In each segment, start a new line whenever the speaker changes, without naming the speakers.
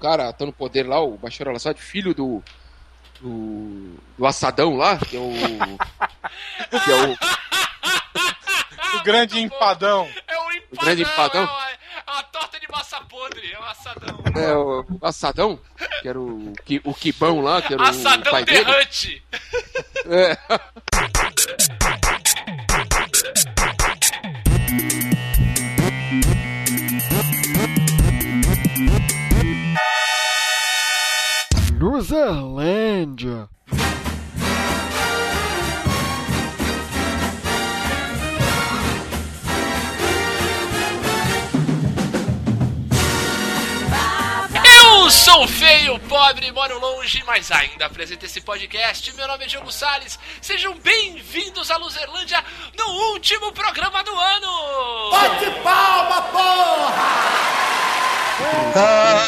cara tá no poder lá, o Bashar al-Assad, filho do, do, do Assadão lá, que é o. que é
o. o grande empadão.
É o empadão.
O grande empadão.
É, a torta de massa podre, é o assadão.
É, o, o Assadão, que era o, o Quibão lá, que era
assadão
o pai dele.
derrante.
É.
Luzerlândia.
Eu sou feio, pobre, moro longe, mas ainda apresento esse podcast. Meu nome é Diogo Salles. Sejam bem-vindos à Luzerlândia no último programa do ano.
Bate palma, porra!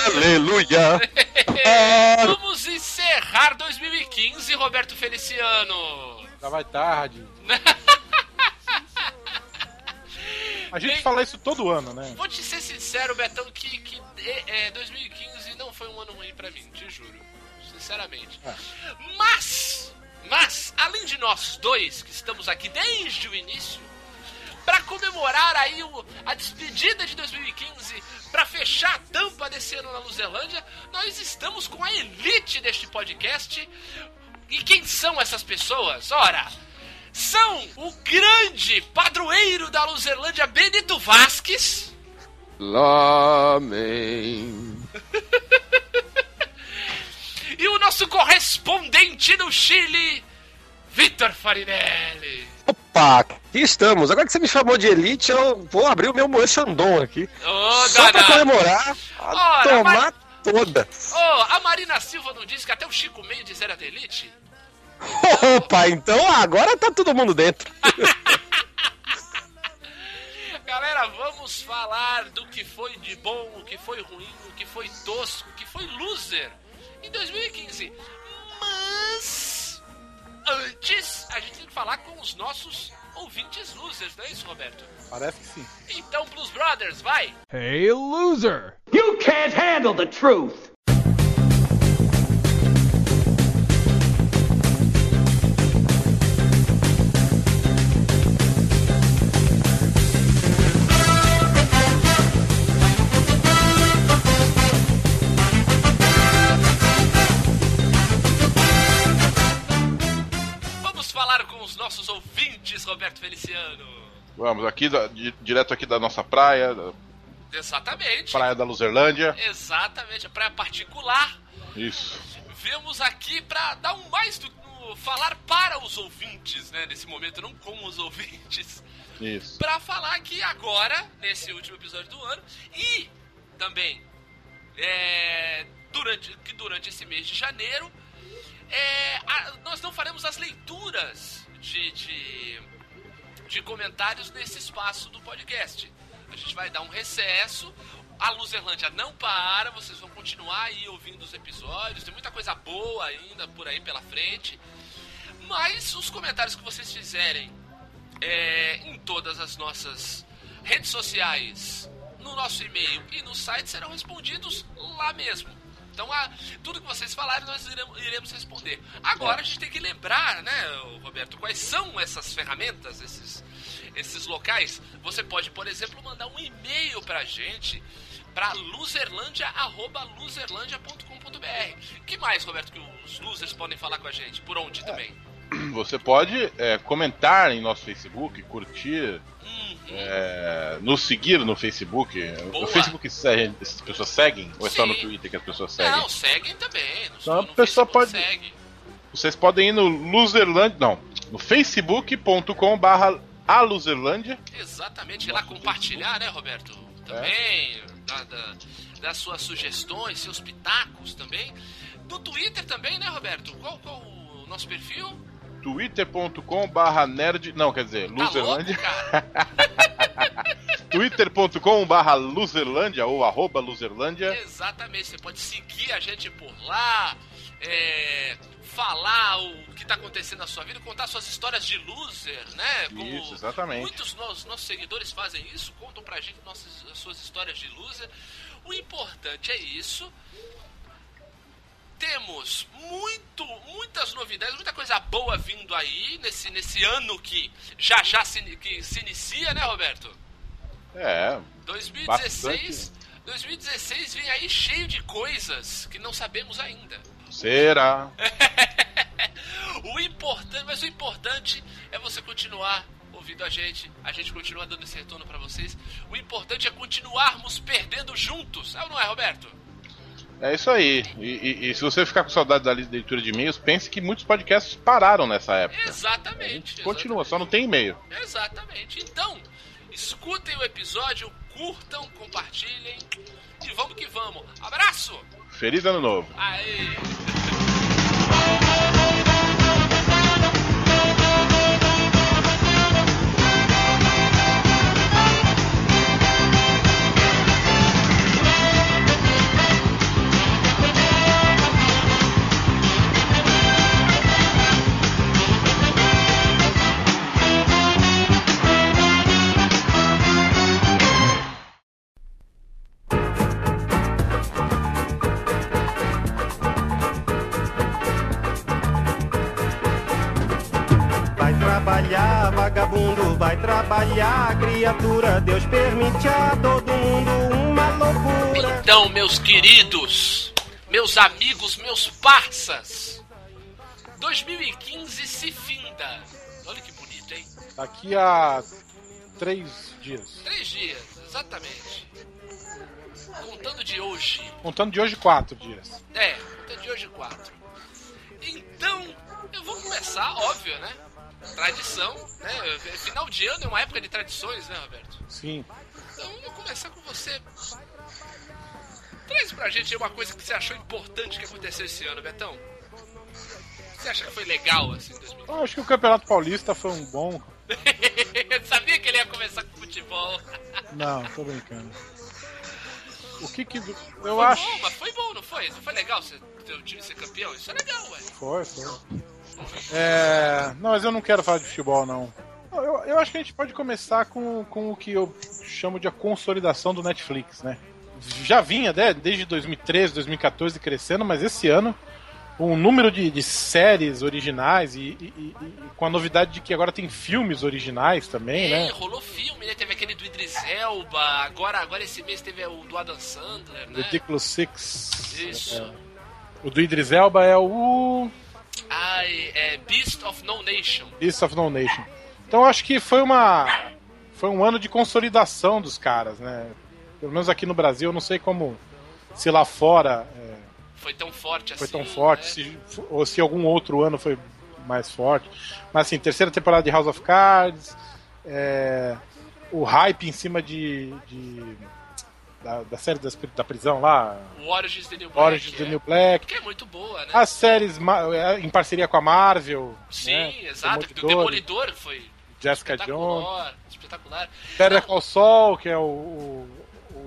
Aleluia!
Vamos encerrar 2015, Roberto Feliciano.
Já vai tarde. A gente
Bem-
fala isso todo ano, né?
Vou te ser sincero, Betão, que, que é, é, 2015 não foi um ano ruim pra mim, te juro. Sinceramente.
É.
Mas, mas, além de nós dois, que estamos aqui desde o início, pra comemorar aí o- a despedida de 2015, pra fechar a tampa desse ano na Luzerlândia, nós estamos com a elite deste podcast. E quem são essas pessoas? Ora, são o grande padroeiro da Luzerlândia, Benito Vasques.
Lamém.
E o nosso correspondente no Chile, Vitor Farinelli.
Opa, aqui estamos. Agora que você me chamou de elite, eu vou abrir o meu Moe Chandon aqui.
Ô,
Só pra
danado.
comemorar, a tomar toda.
Ô, a Marina Silva não disse que até o Chico Mendes era da elite?
Opa, então agora tá todo mundo dentro.
Galera, vamos falar do que foi de bom, o que foi ruim, o que foi tosco, o que foi loser em 2015. Mas antes, a gente tem que falar com os nossos ouvintes losers, não é isso, Roberto?
Parece que sim.
Então, Blues Brothers, vai!
Hey, loser!
You can't handle the truth!
Roberto Feliciano.
Vamos, aqui da- di- direto aqui da nossa praia, da
Exatamente.
praia da Luzerlândia.
Exatamente, a praia particular.
Isso.
Vemos aqui pra dar um mais do no- falar para os ouvintes, né, nesse momento, não com os ouvintes,
Isso.
Pra falar que agora, nesse último episódio do ano, e também é, durante, que durante esse mês de janeiro, é, a- nós não faremos as leituras de, de, de comentários nesse espaço do podcast. A gente vai dar um recesso. A Luzerlândia não para, vocês vão continuar aí ouvindo os episódios. Tem muita coisa boa ainda por aí pela frente. Mas os comentários que vocês fizerem é, em todas as nossas redes sociais, no nosso e-mail e no site serão respondidos lá mesmo. Então, a- tudo que vocês falarem, nós iremos, responder. Agora, a gente tem que lembrar, né, Roberto, quais são essas ferramentas, esses, esses locais. Você pode, por exemplo, mandar um e-mail pra gente para loserlandia.loserlandia.com.br. que mais, Roberto, que os losers podem falar com a gente? Por onde também?
Você pode é, comentar em nosso Facebook, curtir. É, nos seguir no Facebook.
Boa.
O Facebook segue, as pessoas seguem? Ou é só no
Sim.
Twitter que as pessoas seguem?
Não, seguem também. No,
Então, a pessoa
Facebook
pode-
Segue.
Vocês podem ir no Luzerlândia. Não, no facebook.com barra a Luzerlândia.
Exatamente, ir lá compartilhar, né, Roberto? Também, da- da- das suas sugestões, seus pitacos também. No Twitter também, né, Roberto? Qual, qual o nosso perfil?
twitter.com barra nerd... Não, quer dizer,
Tá
Luzerlândia.
cara?
twitter.com barra Luzerlândia ou arroba Luzerlândia.
Exatamente, você pode seguir a gente por lá, é, falar o que tá acontecendo na sua vida, contar suas histórias de loser, né? Como
Isso, exatamente.
Muitos dos nossos seguidores fazem isso, contam pra gente nossas, as suas histórias de loser. O importante é isso. Temos muito, muitas novidades, muita coisa boa vindo aí nesse, nesse ano que já já se, que se inicia, né, Roberto?
É,
2016, 2016 vem aí cheio de coisas que não sabemos ainda.
será?
O importante, mas o importante é você continuar ouvindo a gente, a gente continua dando esse retorno pra vocês. O importante é continuarmos perdendo juntos, é ou não é, Roberto?
É isso aí. E, e- e se você ficar com saudade da leitura de e-mails, pense que muitos podcasts pararam nessa época.
Exatamente.
Continua, só não tem e-mail.
Exatamente. Então, escutem o episódio, curtam, compartilhem e vamos que vamos. Abraço!
Feliz ano novo.
Aê! Meus queridos, meus amigos, meus parças, 2015 se finda. Olha que bonito, hein?
Daqui a três dias.
Três dias, exatamente. Contando de hoje.
Contando de hoje, quatro dias.
É, contando de hoje quatro. Então, eu vou começar, óbvio, né? Tradição, né? Final de ano é uma época de tradições, né, Roberto?
Sim.
Então, eu vou começar com você. Traz pra gente uma coisa que você achou importante que aconteceu esse ano, Betão. Você acha que foi legal, assim, 2015?
Eu acho que o Campeonato Paulista foi um bom.
Eu sabia que ele ia começar com futebol.
Não, tô brincando. O que que. Eu
foi
acho.
bom, mas foi bom, não foi? Não foi legal você, teu time ser campeão? Isso é legal, ué.
Foi, foi. É. Não, mas eu não quero falar de futebol, não. Eu, eu acho que a gente pode começar com, com o que eu chamo de a consolidação do Netflix, né? Já vinha, né, desde 2013, 2014 crescendo, mas esse ano o número de, de séries originais e, e- e- com a novidade de que agora tem filmes originais também,
É,
né?
rolou filme, né? Teve aquele do Idris Elba, agora, agora esse mês teve o do Adam Sandler, né?
Ridiculous Six.
Isso.
É. O do Idris Elba é o
Ai, é Beast of No Nation.
Beast of No Nation. Então acho que foi uma foi um ano de consolidação dos caras, né? Pelo menos aqui no Brasil, eu não sei como se lá fora é,
Foi tão forte
foi
assim.
tão forte,
né?
se, ou se algum outro ano foi mais forte. Mas assim, terceira temporada de House of Cards, é, o hype em cima de, de- da, da série das- da prisão lá,
O Origins the New Black.
Orange is the
é.
New Black,
Que é muito boa, né?
as séries é, em parceria com a Marvel,
Sim,
né?
exato. porque O
Demolidor,
Demolidor foi
Jessica Jones.
espetacular. Espetacular.
Better
Não,
Call Saul, que é o, o,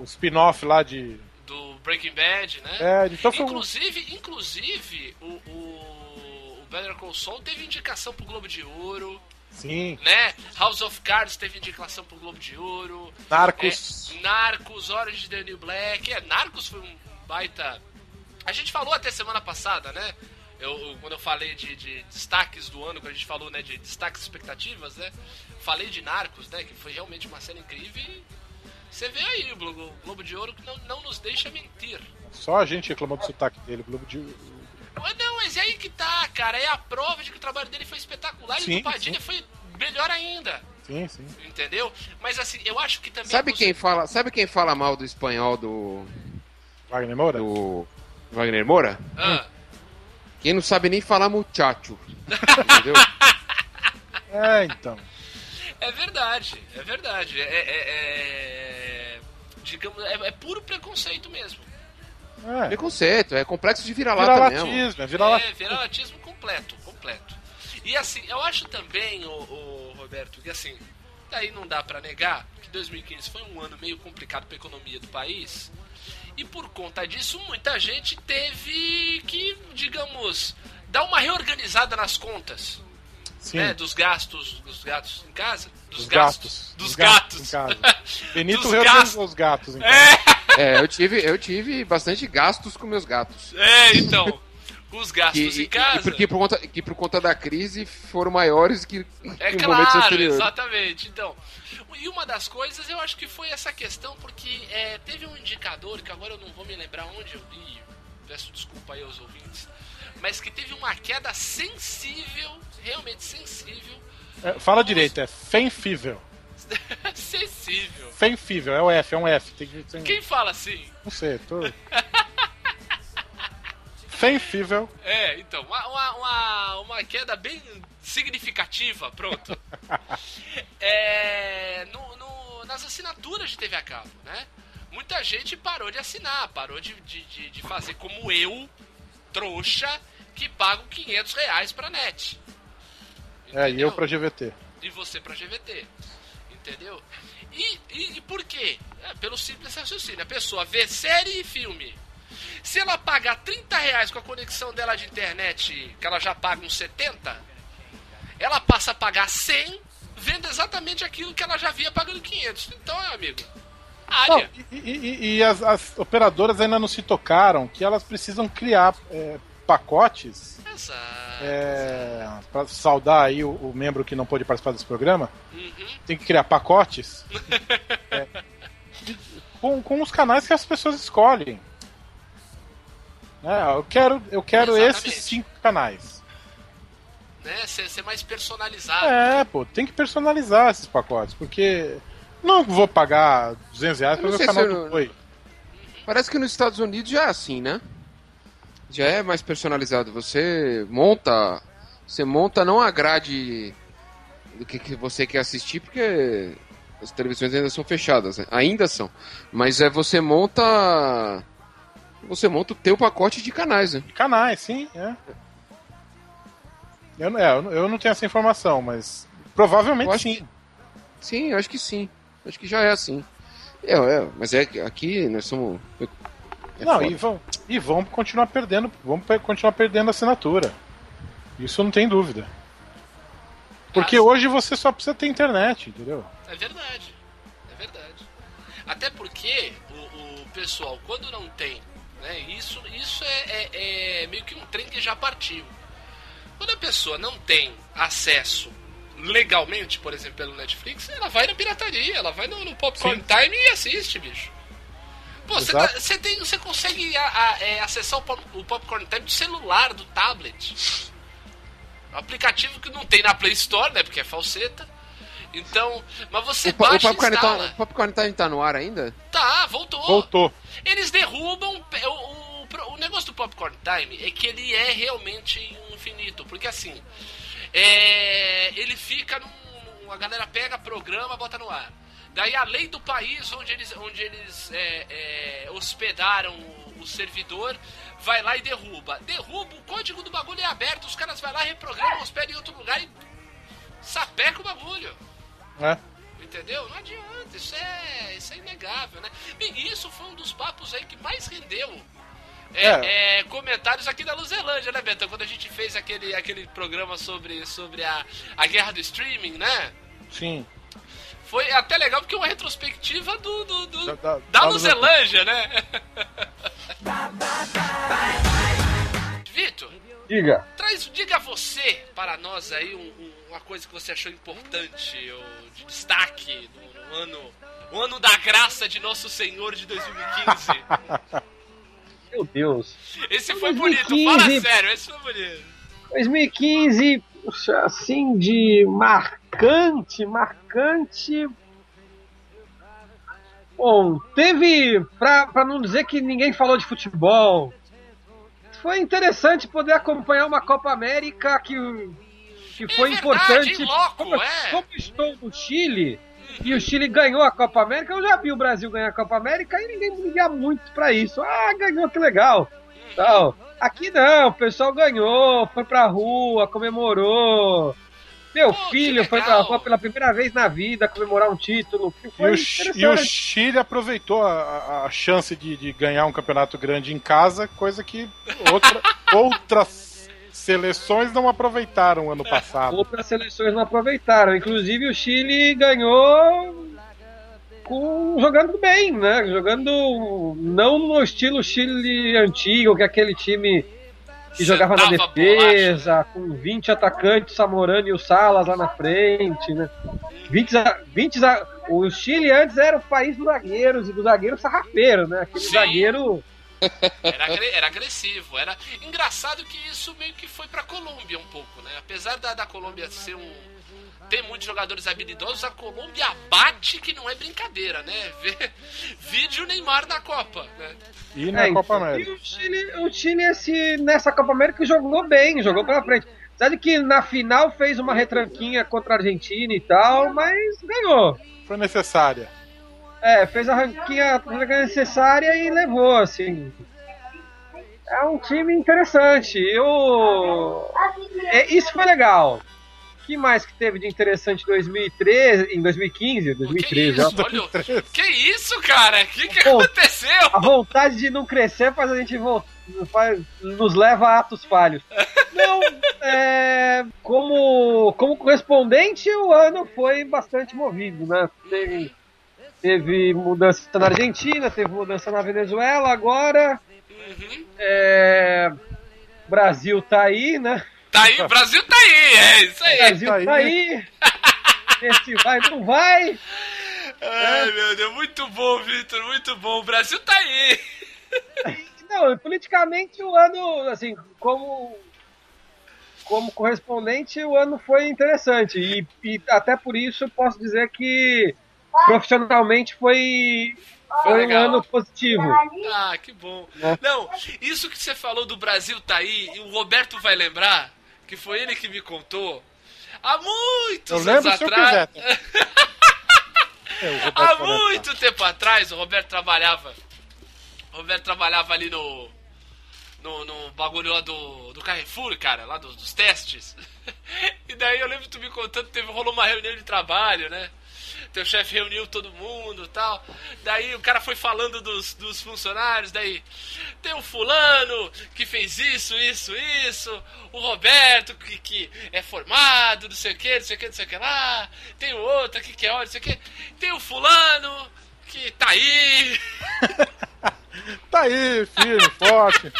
o spin-off lá de.
do Breaking Bad, né?
É, então foi.
Inclusive, inclusive o, o, o Better Call Saul teve indicação pro Globo de Ouro,
Sim.
né? House of Cards teve indicação pro Globo de Ouro.
Narcos.
É, Narcos, Orange the New Black. É, Narcos foi um baita. A gente falou até semana passada, né? Eu, eu- quando eu falei de, de destaques do ano, quando a gente falou né, de destaques e expectativas, né? Falei de Narcos, né? Que foi realmente uma série incrível. E você vê aí o Glo- o Globo de Ouro que não, não nos deixa mentir.
Só a gente reclamou do sotaque dele. O Globo de.
Mas Não, mas é aí que tá, cara. É a prova de que o trabalho dele foi espetacular e
Sim,
o do Padilha foi melhor ainda.
Sim, sim.
Entendeu? Mas assim, eu acho que também.
Sabe quem fala, sabe quem fala mal do espanhol do,
Wagner Moura?
do Wagner Moura?
Ah,
Quem não sabe nem falar muchacho. Entendeu?
É, então.
É verdade, é verdade. É, é- é- digamos, é, é puro preconceito mesmo.
É.
Preconceito, é complexo de vira-lata mesmo.
Vira-latismo, é
É,
vira-latismo.
viralatismo completo, completo. E assim, eu acho também, o, Roberto, que assim, daí não dá pra negar que 2015 foi um ano meio complicado pra economia do país. E por conta disso, muita gente teve que, digamos, dar uma reorganizada nas contas.
Sim.
né, dos gastos dos gatos em casa. Dos,
Dos
gastos.
gastos.
Dos gatos.
em casa. Benito reorganizou os gatos, então.
É,
É, eu tive, eu tive bastante gastos com meus gatos.
é, então. os gastos
Que,
em casa.
e porque por conta, que por conta da crise foram maiores que
É
em momentos
claro,
anteriores.
exatamente. Então, e uma das coisas eu acho que foi essa questão, porque é, teve um indicador, que agora eu não vou me lembrar onde eu li, peço desculpa aí aos ouvintes, mas que teve uma queda sensível, realmente sensível,
É, fala direito, é Fenfível.
sensível.
Fenfível, é o F, é um F. Tem tem-
Quem fala assim?
Não sei, tô. Fenfível.
É, então, uma, uma, uma, uma queda bem significativa, pronto. É, no, no- nas assinaturas de TV a cabo, né? Muita gente parou de assinar, parou de, de, de, de fazer como eu, trouxa, que pago 500 reais pra net.
É, e
Entendeu?
eu pra GVT.
e você pra GVT. Entendeu? E, e, e por quê? É, pelo simples raciocínio. A pessoa vê série e filme. Se ela pagar 30 reais com a conexão dela de internet, que ela já paga uns 70, ela passa a pagar 100, vendo exatamente aquilo que ela já via pagando 500. Então, meu amigo,
Não, e e- e as, as operadoras ainda não se tocaram que elas precisam criar é, pacotes
Exato.
é, para saudar aí o, o membro que não pôde participar desse programa.
Uhum.
Tem que criar pacotes é, com, com os canais que as pessoas escolhem. Né, eu quero, eu quero
Exatamente.
esses cinco canais.
Né? Ser, ser mais personalizado.
É, pô, tem que personalizar esses pacotes, porque não vou pagar 200 reais
não
ver o canal do Oi.
Parece que nos Estados Unidos já é assim, né? Já é mais personalizado. Você monta. Você monta não a grade do que, que você quer assistir, porque as televisões ainda são fechadas. né? Ainda são. Mas é você monta. Você monta o teu pacote de canais, né?
De canais, sim, é. Eu, não- é, eu não- tenho essa informação, mas provavelmente sim.
Sim, eu acho que sim. Acho que já é assim. É, é, mas é que aqui nós somos. É
não,
foda.
e vão, e vão continuar perdendo, vão continuar perdendo assinatura. Isso não tem dúvida. Porque
Ah, sim.
hoje você só precisa ter internet, entendeu?
É verdade. É verdade. Até porque o, o pessoal, quando não tem, né? Isso, isso é, é- é meio que um trem que já partiu. Quando a pessoa não tem acesso legalmente, por exemplo, pelo Netflix, ela vai na pirataria, ela vai no, no Popcorn
Sim.
Time e assiste, bicho. Pô, você tá- você tem, você consegue a- a- é, acessar o, pop, o Popcorn Time do celular, do tablet. Um aplicativo que não tem na Play Store, né? Porque é falseta. Então, mas você
O, o
baixa e
Popcorn,
instala.
tá, o Popcorn Time tá no ar ainda?
Tá, voltou.
Voltou.
Eles derrubam. O, o, o negócio do Popcorn Time é que ele é realmente infinito. Porque assim. é, ele fica num. A galera pega, programa, bota no ar. Daí a lei do país onde eles, onde eles é, é, hospedaram o, o servidor vai lá e derruba. Derruba, o código do bagulho é aberto, os caras vão lá, reprogramam, hospedam em outro lugar e sapeca o bagulho.
né?
Entendeu? Não adianta, isso é, isso é inegável, né? E isso foi um dos papos aí que mais rendeu é, é, comentários aqui da Luzelândia, né, Beto? Quando a gente fez aquele, aquele programa sobre, sobre a, a guerra do streaming, né?
Sim.
Foi até legal porque é uma retrospectiva do, do, do-
Da-
da,
da-
Luzelândia, né? Vitor,
Diga.
traz, diga você para nós aí um- um- uma coisa que você achou importante ou de destaque no, no ano, o ano da graça de Nosso Senhor de 2015.
Meu Deus.
Esse foi
2015.
bonito, fala sério, esse foi bonito.
2015, puxa, assim, de marcante, marcante. Bom, teve, pra, pra não dizer que ninguém falou de futebol, foi interessante poder acompanhar uma Copa América que, que foi
É verdade,
importante. como,
é.
como estou no Chile, e o Chile ganhou a Copa América, eu já vi o Brasil ganhar a Copa América e ninguém liga muito pra isso. Ah, ganhou, que legal. Tal. Aqui não, o pessoal ganhou, foi pra rua, comemorou. Meu
Pô,
filho foi pra rua pela primeira vez na vida comemorar um título.
E o, e o Chile aproveitou a, a- a chance de, de ganhar um campeonato grande em casa, coisa que outra- outras seleções não aproveitaram ano passado.
Outras seleções não aproveitaram. Inclusive o Chile ganhou com, jogando bem, né? Jogando não no estilo Chile antigo, que é aquele time que jogava na defesa, com 20 atacantes, Samorano e o Salas lá na frente, né? 20, za- 20 za- o Chile antes era o país dos zagueiros e do zagueiro sarrafeiro, né? Aquele
Sim.
zagueiro.
Era, era agressivo. Era engraçado que isso meio que foi pra Colômbia um pouco, né? Apesar da, da Colômbia ser um. Ter muitos jogadores habilidosos, a Colômbia bate que não é brincadeira, né? Vê, vídeo Neymar na Copa, né?
E na
É,
Copa América.
E o Chile, o Chile esse, nessa Copa América jogou bem, jogou pela frente. Sabe que na final fez uma retranquinha contra a Argentina e tal, mas ganhou.
Foi necessária.
É, fez a ranquinha necessária e levou, assim. É um time interessante. Eu. É, isso foi legal. O que mais que teve de interessante em 2013, em 2015,
Que
2013, ó.
isso? Olha, que isso, cara? O que, que
Pô.
aconteceu?
A vontade de não crescer faz a gente voltar, faz, nos leva a atos falhos. Não, é, como, como correspondente, o ano foi bastante movido, né? Teve, teve mudança na Argentina, teve mudança na Venezuela, agora
Uhum.
é, Brasil tá aí, né?
Tá aí, o Brasil tá aí, é isso aí.
Brasil
tá aí.
tá aí. Esse vai, não vai.
Ai, meu Deus, muito bom, Vitor, muito bom. O Brasil tá aí.
Não, politicamente o ano, assim, como como correspondente, o ano foi interessante e, e até por isso eu posso dizer que profissionalmente foi foi um ano positivo.
Ah, que bom.
Né?
Não, isso que você falou do Brasil tá aí, e o Roberto vai lembrar, que foi ele que me contou, há muitos
Eu
anos atrás.
É,
Há muito tempo atrás, o Roberto trabalhava. O Roberto trabalhava ali no. No, no bagulho lá do, do Carrefour, cara, lá dos, dos testes. E daí eu lembro tu me contando, teve, rolou uma reunião de trabalho, né? Teu chefe reuniu todo mundo tal. Daí o cara foi falando dos, dos funcionários, daí tem o fulano que fez isso, isso, isso, o Roberto que, que é formado, não sei o que, não sei o que, não sei o que lá, tem o outro aqui que é ótimo, não sei o que, tem o fulano que tá aí.
Tá aí, firme, forte,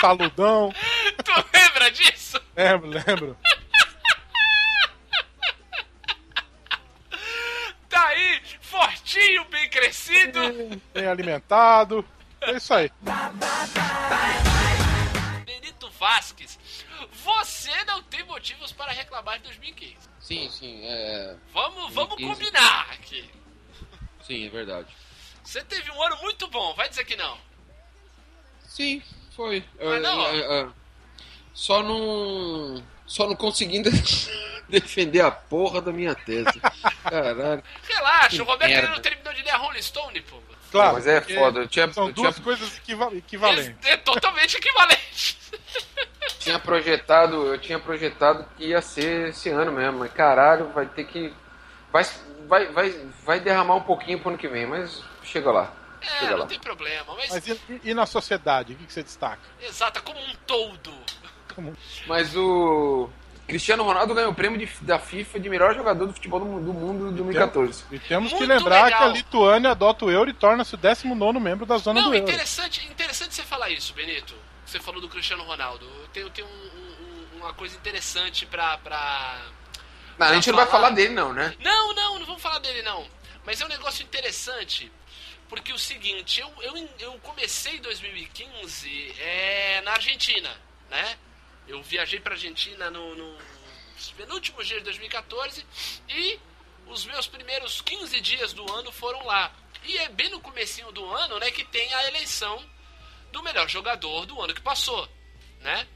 taludão.
Tu lembra disso?
Lembro, lembro.
Tá aí, fortinho, bem crescido.
Bem alimentado. É isso aí.
Benito Vasquez, você não tem motivos para reclamar de 2015.
Sim, sim, é.
Vamos, vamos
2015.
combinar aqui.
Sim, é verdade.
Você teve um ano muito bom, vai dizer que não.
Sim, foi.
Mas
É,
não,
é, é, só não. Só não conseguindo defender a porra da minha tese. Caralho.
Relaxa, o Roberto
merda.
não terminou de ler a Rolling Stone, pô.
Claro.
Mas é foda, eu tinha-
São
eu tinha-
duas coisas equiva- equivalentes.
É totalmente equivalente.
tinha projetado, eu tinha projetado que ia ser esse ano mesmo, mas caralho, vai ter que. Vai, vai, vai, vai derramar um pouquinho pro ano que vem, mas chega lá.
É,
Chega
não
lá.
tem problema, mas,
Mas e, e na sociedade, o que, que você destaca?
exata, como um todo.
Mas o Cristiano Ronaldo ganhou o prêmio de- da FIFA de melhor jogador do futebol do, do mundo em 2014.
E temos que
Muito
lembrar
legal.
que a Lituânia adota o euro e torna-se o 19 membro da zona
Não,
do euro.
interessante, interessante você falar isso, Benito. Você falou do Cristiano Ronaldo. Eu tenho, tenho um- um- uma coisa interessante pra, pra.
Não, a gente não vai
falar.
falar dele não, né?
Não, não, não vamos falar dele não. Mas é um negócio interessante. Porque o seguinte, eu, eu, eu comecei 2015 é, na Argentina, né? Eu viajei pra Argentina no, no penúltimo dia de 2014 e os meus primeiros 15 dias do ano foram lá. E é bem no comecinho do ano, né, que tem a eleição do melhor jogador do ano que passou, né?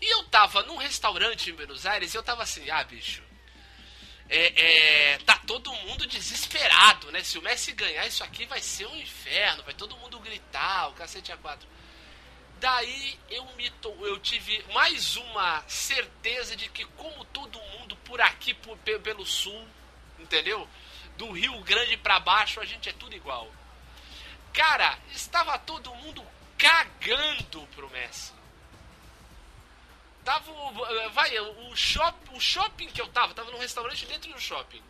E eu tava num restaurante em Buenos Aires e eu tava assim, ah, bicho, é, é, tá todo mundo desesperado, né? Se o Messi ganhar, isso aqui vai ser um inferno, vai todo mundo gritar, o cacete a quatro. Daí eu me eu tive mais uma certeza de que como todo mundo por aqui por- pe- pelo sul, entendeu? Do Rio Grande pra baixo, a gente é tudo igual. Cara, estava todo mundo cagando pro Messi. Tava, o- vai, o, shop, o shopping que eu tava, tava num restaurante dentro do shopping.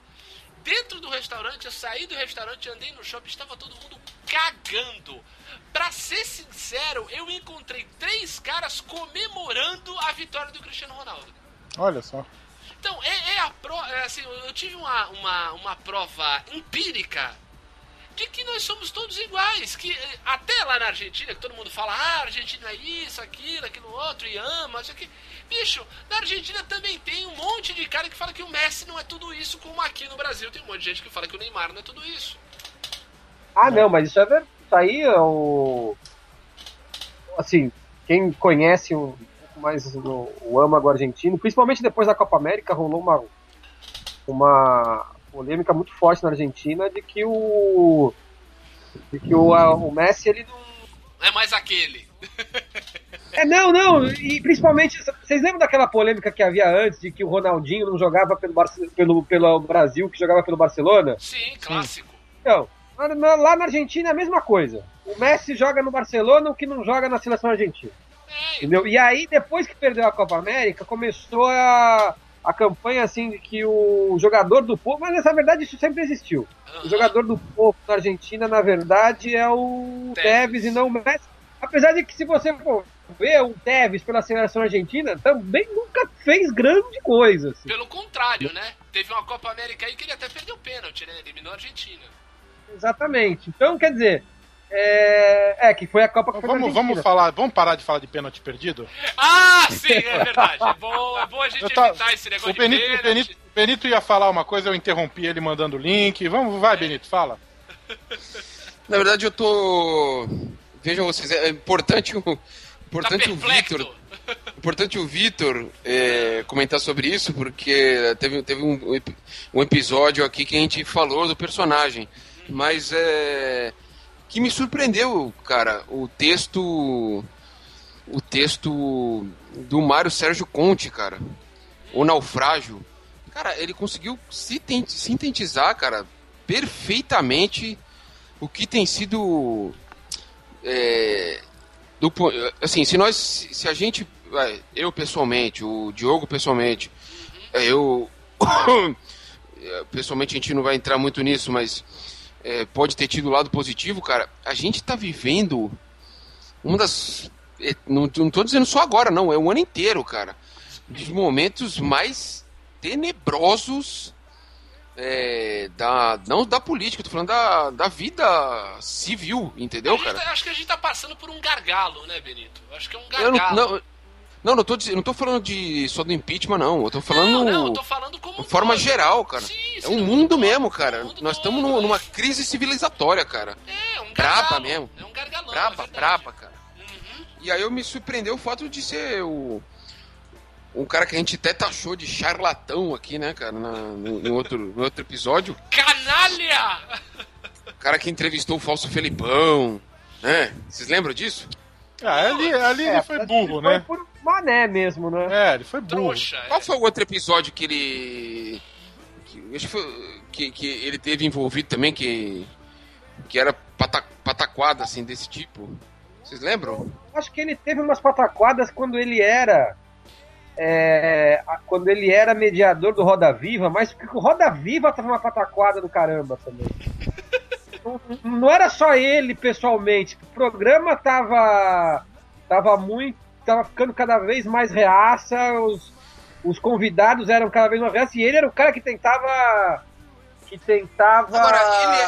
dentro do restaurante, eu saí do restaurante, andei no shopping, estava todo mundo cagando. Pra ser sincero, eu encontrei três caras comemorando a vitória do Cristiano Ronaldo.
Olha só.
Então, é, é a prova. É assim, eu tive uma, uma, uma prova empírica de que nós somos todos iguais. Que eh, até lá na Argentina, que todo mundo fala, ah, a Argentina é isso, aquilo, aquilo outro, e ama, isso aqui. Bicho, na Argentina também tem um monte de cara que fala que o Messi não é tudo isso, como aqui no Brasil tem um monte de gente que fala que o Neymar não é tudo isso.
Ah, não, mas isso é verdade. Isso aí é o. Assim, quem conhece um pouco mais o, o âmago argentino, principalmente depois da Copa América, rolou uma, uma polêmica muito forte na Argentina de que o. de que o, a- o Messi ele não.
É mais aquele.
É, não, não, e principalmente, vocês lembram daquela polêmica que havia antes de que o Ronaldinho não jogava pelo, Barce- pelo, pelo Brasil, que jogava pelo Barcelona?
Sim, clássico.
Então, lá na- Argentina é a mesma coisa. O Messi joga no Barcelona, o que não joga na seleção argentina.
É,
Entendeu? E aí, depois que perdeu a Copa América, começou a, a campanha assim de que o jogador do povo, mas na verdade isso sempre existiu. O jogador do povo na Argentina, na verdade, é o
Tevez.
Tevez e não o Messi. Apesar de que se você for ver o Tevez pela seleção argentina, também nunca fez grande coisa. assim.
Pelo contrário, né? Teve uma Copa América aí que ele até perdeu pênalti, né? Eliminou a Argentina.
Exatamente. Então, quer dizer, é, é que foi a Copa que
Vamos, vamos falar, vamos parar de falar de pênalti perdido?
Ah, sim, é verdade. É bom, é bom a gente
tá-
evitar esse negócio
O Benito,
de
o,
pênalti.
Benito, o Benito ia falar uma coisa, eu interrompi ele mandando o link. Vamos, vai, Benito, fala.
Na verdade, eu tô. Vejam vocês, é importante o.
Tá
Importante o
perplexo.
Vitor. Importante o Vitor é, comentar sobre isso, porque teve, teve um, um episódio aqui que a gente falou do personagem. Mas é. Que me surpreendeu, cara, o texto. O texto do Mário Sérgio Conte, cara. O Naufrágio. Cara, ele conseguiu sintetizar, cara, perfeitamente o que tem sido. é, do assim, se nós. Se a gente. Eu pessoalmente, o Diogo pessoalmente, é, eu. pessoalmente a gente não vai entrar muito nisso, mas é, pode ter tido o lado positivo, cara. A gente tá vivendo uma das. é, Não, tô dizendo só agora, não, é o ano inteiro, cara. Dos momentos mais tenebrosos é, da. Não da política, tô falando da, da vida civil, entendeu,
gente
cara?
tá- acho que a gente tá passando por um gargalo, né, Benito? Acho que é um
Eu
gargalo.
não, não, não, não tô, dizendo- não tô falando de, só do impeachment, não. Eu tô falando
não, não, eu tô falando como
de
um
forma
todo.
geral, cara.
Sim,
é
sim,
um
no
mundo
todo,
mesmo, cara.
mundo
Nós estamos numa,
é.
numa crise civilizatória, cara.
É, um
Braba
gargalo.
mesmo.
É um gargalão, é
Braba,
verdade.
braba, cara.
Uhum.
E aí eu me surpreendeu o fato de ser o. Um cara que a gente até taxou de charlatão aqui, né, cara, na, no, no outro, no outro episódio.
Canalha!
O cara que entrevistou o falso Felipão, né? Vocês lembram disso?
Ah, ali, ali
É,
ele foi
parece
burro,
que foi
né?
por mané mesmo, né?
É, ele foi burro.
Trouxa.
Qual
é.
foi o outro episódio que ele. Que, acho que, foi, que, que ele teve envolvido também, que. Que era pata, pataquada, assim, desse tipo. Vocês lembram?
Acho que ele teve umas pataquadas quando ele era. é, quando ele era mediador do Roda Viva, mas porque o Roda Viva tava uma pataquada do caramba também. não, não era só ele pessoalmente, o programa tava. tava muito. Tava ficando cada vez mais reaça, os, os convidados eram cada vez mais reaça, e ele era o cara que tentava. que tentava.
Agora,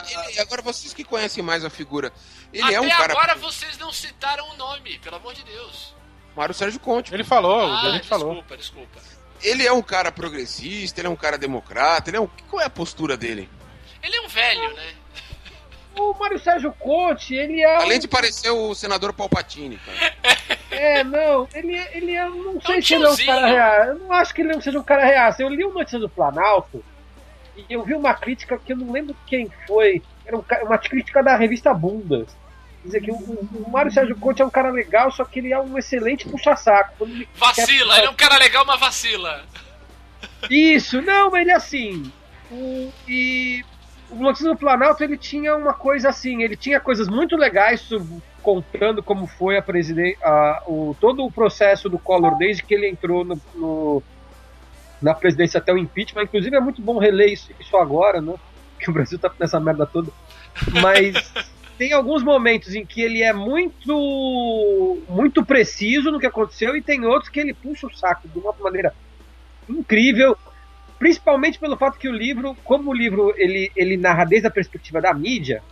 ele, ele- agora vocês que conhecem mais a figura, ele
Até
é um cara.
agora vocês não citaram o nome, pelo amor de Deus.
Mário Sérgio Conte.
Ele falou,
ah,
a gente falou.
desculpa, desculpa.
Ele é um cara progressista, ele é um cara democrata, ele é um. Qual é a postura dele?
Ele é um velho, né?
O Mário Sérgio Conte, ele é. um-
Além de parecer o senador Palpatine, cara.
É, não, ele, é- ele é. Não sei
um
se ele é um cara real. Eu não acho que ele não seja um cara real. Eu li o Notícias do Planalto e eu vi uma crítica que eu não lembro quem foi. Era um uma crítica da revista Bundas. Dizer que o, o, Mário Sérgio Conte é um cara legal, só que ele é um excelente puxa-saco.
Vacila,
quer-
ele é um cara legal, mas vacila.
Isso, não, mas ele é assim. O, e o Notícias do Planalto ele tinha uma coisa assim, ele tinha coisas muito legais sobre- contando como foi a presidente, o, todo o processo do Collor desde que ele entrou no, no, na presidência até o impeachment. Inclusive é muito bom reler isso, isso agora, né? Que o Brasil tá nessa merda toda. Mas tem alguns momentos em que ele é muito muito preciso no que aconteceu e tem outros que ele puxa o saco de uma maneira incrível, principalmente pelo fato que o livro, como o livro ele, ele narra desde a perspectiva da mídia,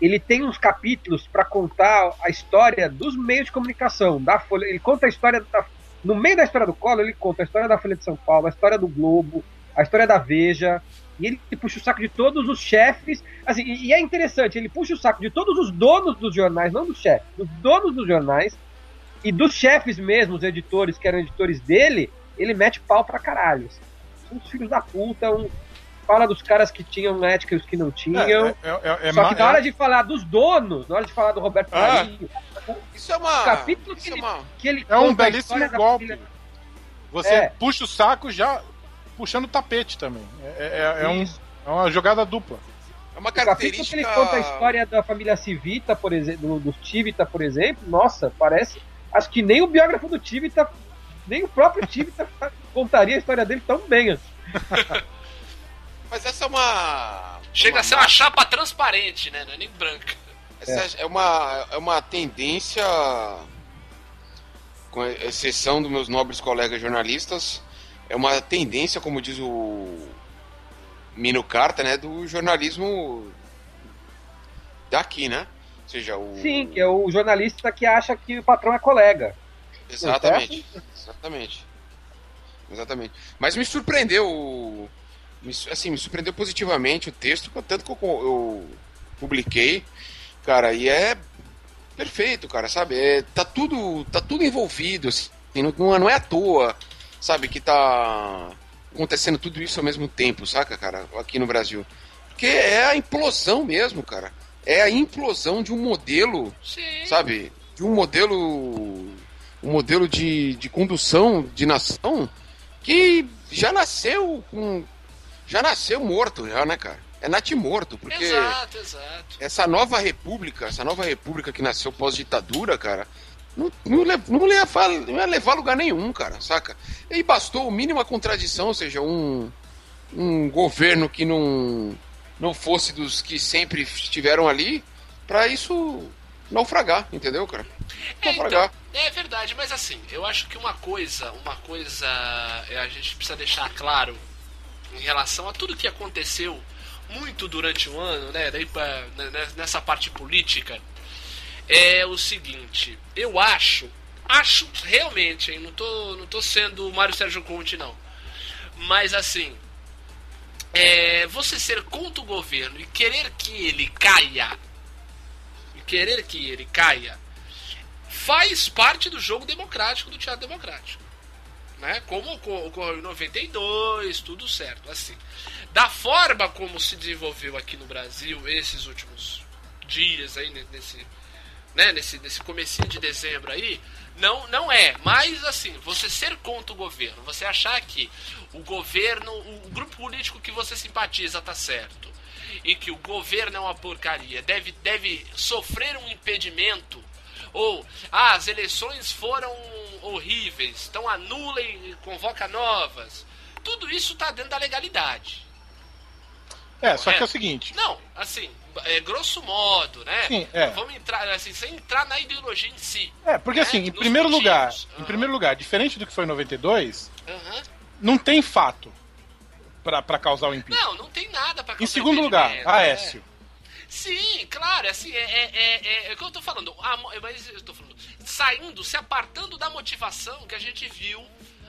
ele tem uns capítulos para contar a história dos meios de comunicação, da Folha, ele conta a história da, no meio da história do Collor, ele conta a história da Folha de São Paulo, a história do Globo, a história da Veja, e ele puxa o saco de todos os chefes. Assim, e é interessante, ele puxa o saco de todos os donos dos jornais, não dos chefes, dos donos dos jornais, e dos chefes mesmo, os editores que eram editores dele, ele mete pau pra caralho. Assim. Os filhos da puta, um, fala dos caras que tinham ética e os que não tinham.
É, é, é, é
Só que na hora de falar dos donos, na hora de falar do Roberto
Ah.
Marinho,
Isso é uma.
capítulo que
é
ele,
uma.
que ele
É um belíssimo golpe.
família-
Você
É.
puxa o saco já puxando o tapete também. É, é- é um- é uma jogada dupla.
É uma
O capítulo que
característica.
ele conta a história da família Civita, por exemplo, do, do Tivita, por exemplo, nossa, parece. Acho que nem o biógrafo do Tivita, nem o próprio Tivita contaria a história dele tão bem. assim.
Mas essa é uma.
Chega
uma
a ser uma chapa transparente, né? Não é nem branca.
Essa é. uma, é uma tendência, com exceção dos meus nobres colegas jornalistas, é uma tendência, como diz o Mino Carta, né, do jornalismo daqui, né? Ou seja, o...
Sim, que é o jornalista que acha que o patrão é colega.
Exatamente. Exatamente. Exatamente. Mas me surpreendeu, assim, me surpreendeu positivamente o texto, tanto que eu, eu publiquei, cara, e é perfeito, cara, sabe? É, tá tudo, tá tudo envolvido, assim, não, não é- não é à toa, sabe, que tá acontecendo tudo isso ao mesmo tempo, saca, cara, aqui no Brasil. Porque é a implosão mesmo, cara. É a implosão de um modelo
Sim.
sabe? De um modelo. Um modelo de, de condução de nação que já nasceu com. Já nasceu morto, já, né, cara? É natimorto, porque
Exato, exato.
essa nova república, essa nova república que nasceu pós-ditadura, cara, não, não, não, leva, não ia levar a lugar nenhum, cara, saca? E bastou mínima contradição, ou seja, um, um governo que não, não fosse dos que sempre estiveram ali, pra isso naufragar, entendeu, cara?
É, então, é verdade, mas assim, eu acho que uma coisa, uma coisa é, a gente precisa deixar claro em relação a tudo que aconteceu muito durante o ano, né, daí pra, né, nessa parte política, é o seguinte, eu acho, acho realmente, hein, não tô, não tô sendo o Mário Sérgio Conte não, mas assim, é, você ser contra o governo e querer que ele caia, e querer que ele caia, faz parte do jogo democrático do teatro democrático. Né? Como ocor- ocorreu em 92, tudo certo. Assim, da forma como se desenvolveu aqui no Brasil esses últimos dias aí ne- nesse, né, nesse, nesse comecinho de dezembro aí, não, não é. Mas assim, você ser contra o governo, você achar que o governo, o grupo político que você simpatiza tá certo e que o governo é uma porcaria, deve, deve sofrer um impedimento ou ah, as eleições foram horríveis, então anula e convoca novas. Tudo isso tá dentro da legalidade.
É, só que é o
Correto?
seguinte.
Não, assim, é, grosso modo, né?
Sim, é.
Vamos entrar, assim, sem entrar na ideologia em si.
É, porque assim,
né?
em
Nos
primeiro
motivos.
lugar, em
Aham.
primeiro lugar, diferente do que foi em 92,
Aham.
não tem fato pra causar o impeachment.
Não, não tem nada
Em
causar
segundo lugar,
impedimento,
Aécio.
né? Sim, claro, é assim, é, é, é, é, é o que eu tô falando. A mas eu tô falando, saindo, se apartando da motivação que a gente viu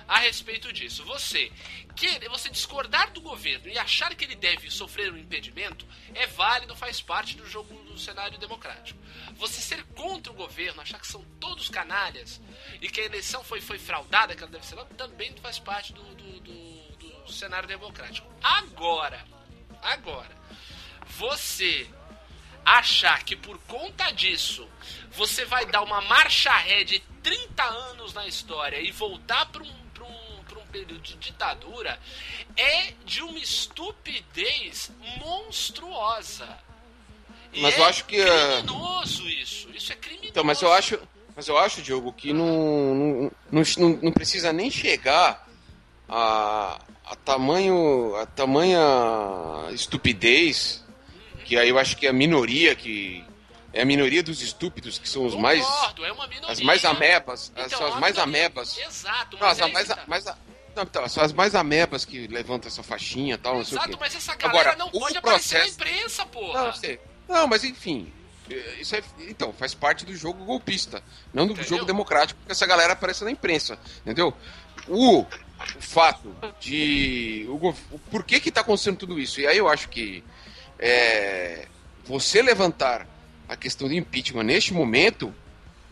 a respeito disso. Você querer, você discordar do governo e achar que ele deve sofrer um impedimento é válido, faz parte do jogo do cenário democrático. Você ser contra o governo, achar que são todos canalhas e que a eleição foi, foi fraudada, que ela deve ser, também faz parte do, do, do- do cenário democrático. Agora, agora, você achar que por conta disso você vai dar uma marcha ré de 30 anos na história e voltar para um, período de ditadura é de uma estupidez monstruosa. E
Mas
é
eu acho que, ah,
criminoso isso. Isso é criminoso.
Então, mas eu acho, mas eu acho, Diogo, que não, não, não, não- não precisa nem chegar a, a tamanho. a tamanha estupidez, que aí eu acho que é a minoria que. É a minoria dos estúpidos que são os mais.
Concordo, é uma minoria.
As mais amebas. as-
Então,
são
é
as mais
minoria.
amebas.
Exato,
Não,
mas
as,
é aí
mais,
tá.
mais, não, então, são as mais amebas que levantam essa faixinha e tal, não sei o
Exato,
quê.
mas essa galera
Agora,
não pode aparecer na
processo-
imprensa, porra.
Não, sei. Não, mas enfim. eh, Isso é, então, faz parte do jogo golpista, não do
Entendeu?
jogo democrático, que essa galera aparece na imprensa, entendeu? O, o fato de. O, o por que que tá acontecendo tudo isso? E aí eu acho que é, você levantar a questão do impeachment neste momento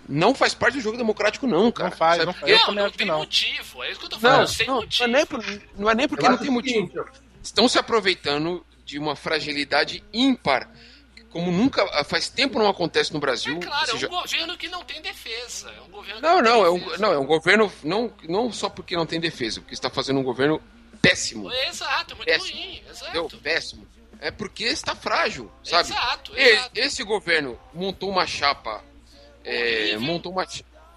não faz parte do jogo democrático, não, cara.
Não faz,
Sabe?
não faz. Eu
não, não
que
tem
não.
motivo. É isso que eu tô
Não,
falando,
não,
sem
não,
motivo.
é nem, por- não é nem porque
Eu
não tem motivo.
seguinte,
estão se aproveitando de uma fragilidade ímpar, como nunca faz tempo não acontece no Brasil.
É claro,
seja,
é um governo que não tem defesa. É um governo que
não,
tem
não, é um,
defesa.
não, é um governo não, não só porque não tem defesa, porque está fazendo um governo péssimo,
Exato, muito
Péssimo.
ruim.
entendeu?
Exato.
Péssimo. É porque está frágil, sabe?
Exato,
E-
exato.
Esse governo montou uma chapa, é,
Horrível.
montou uma,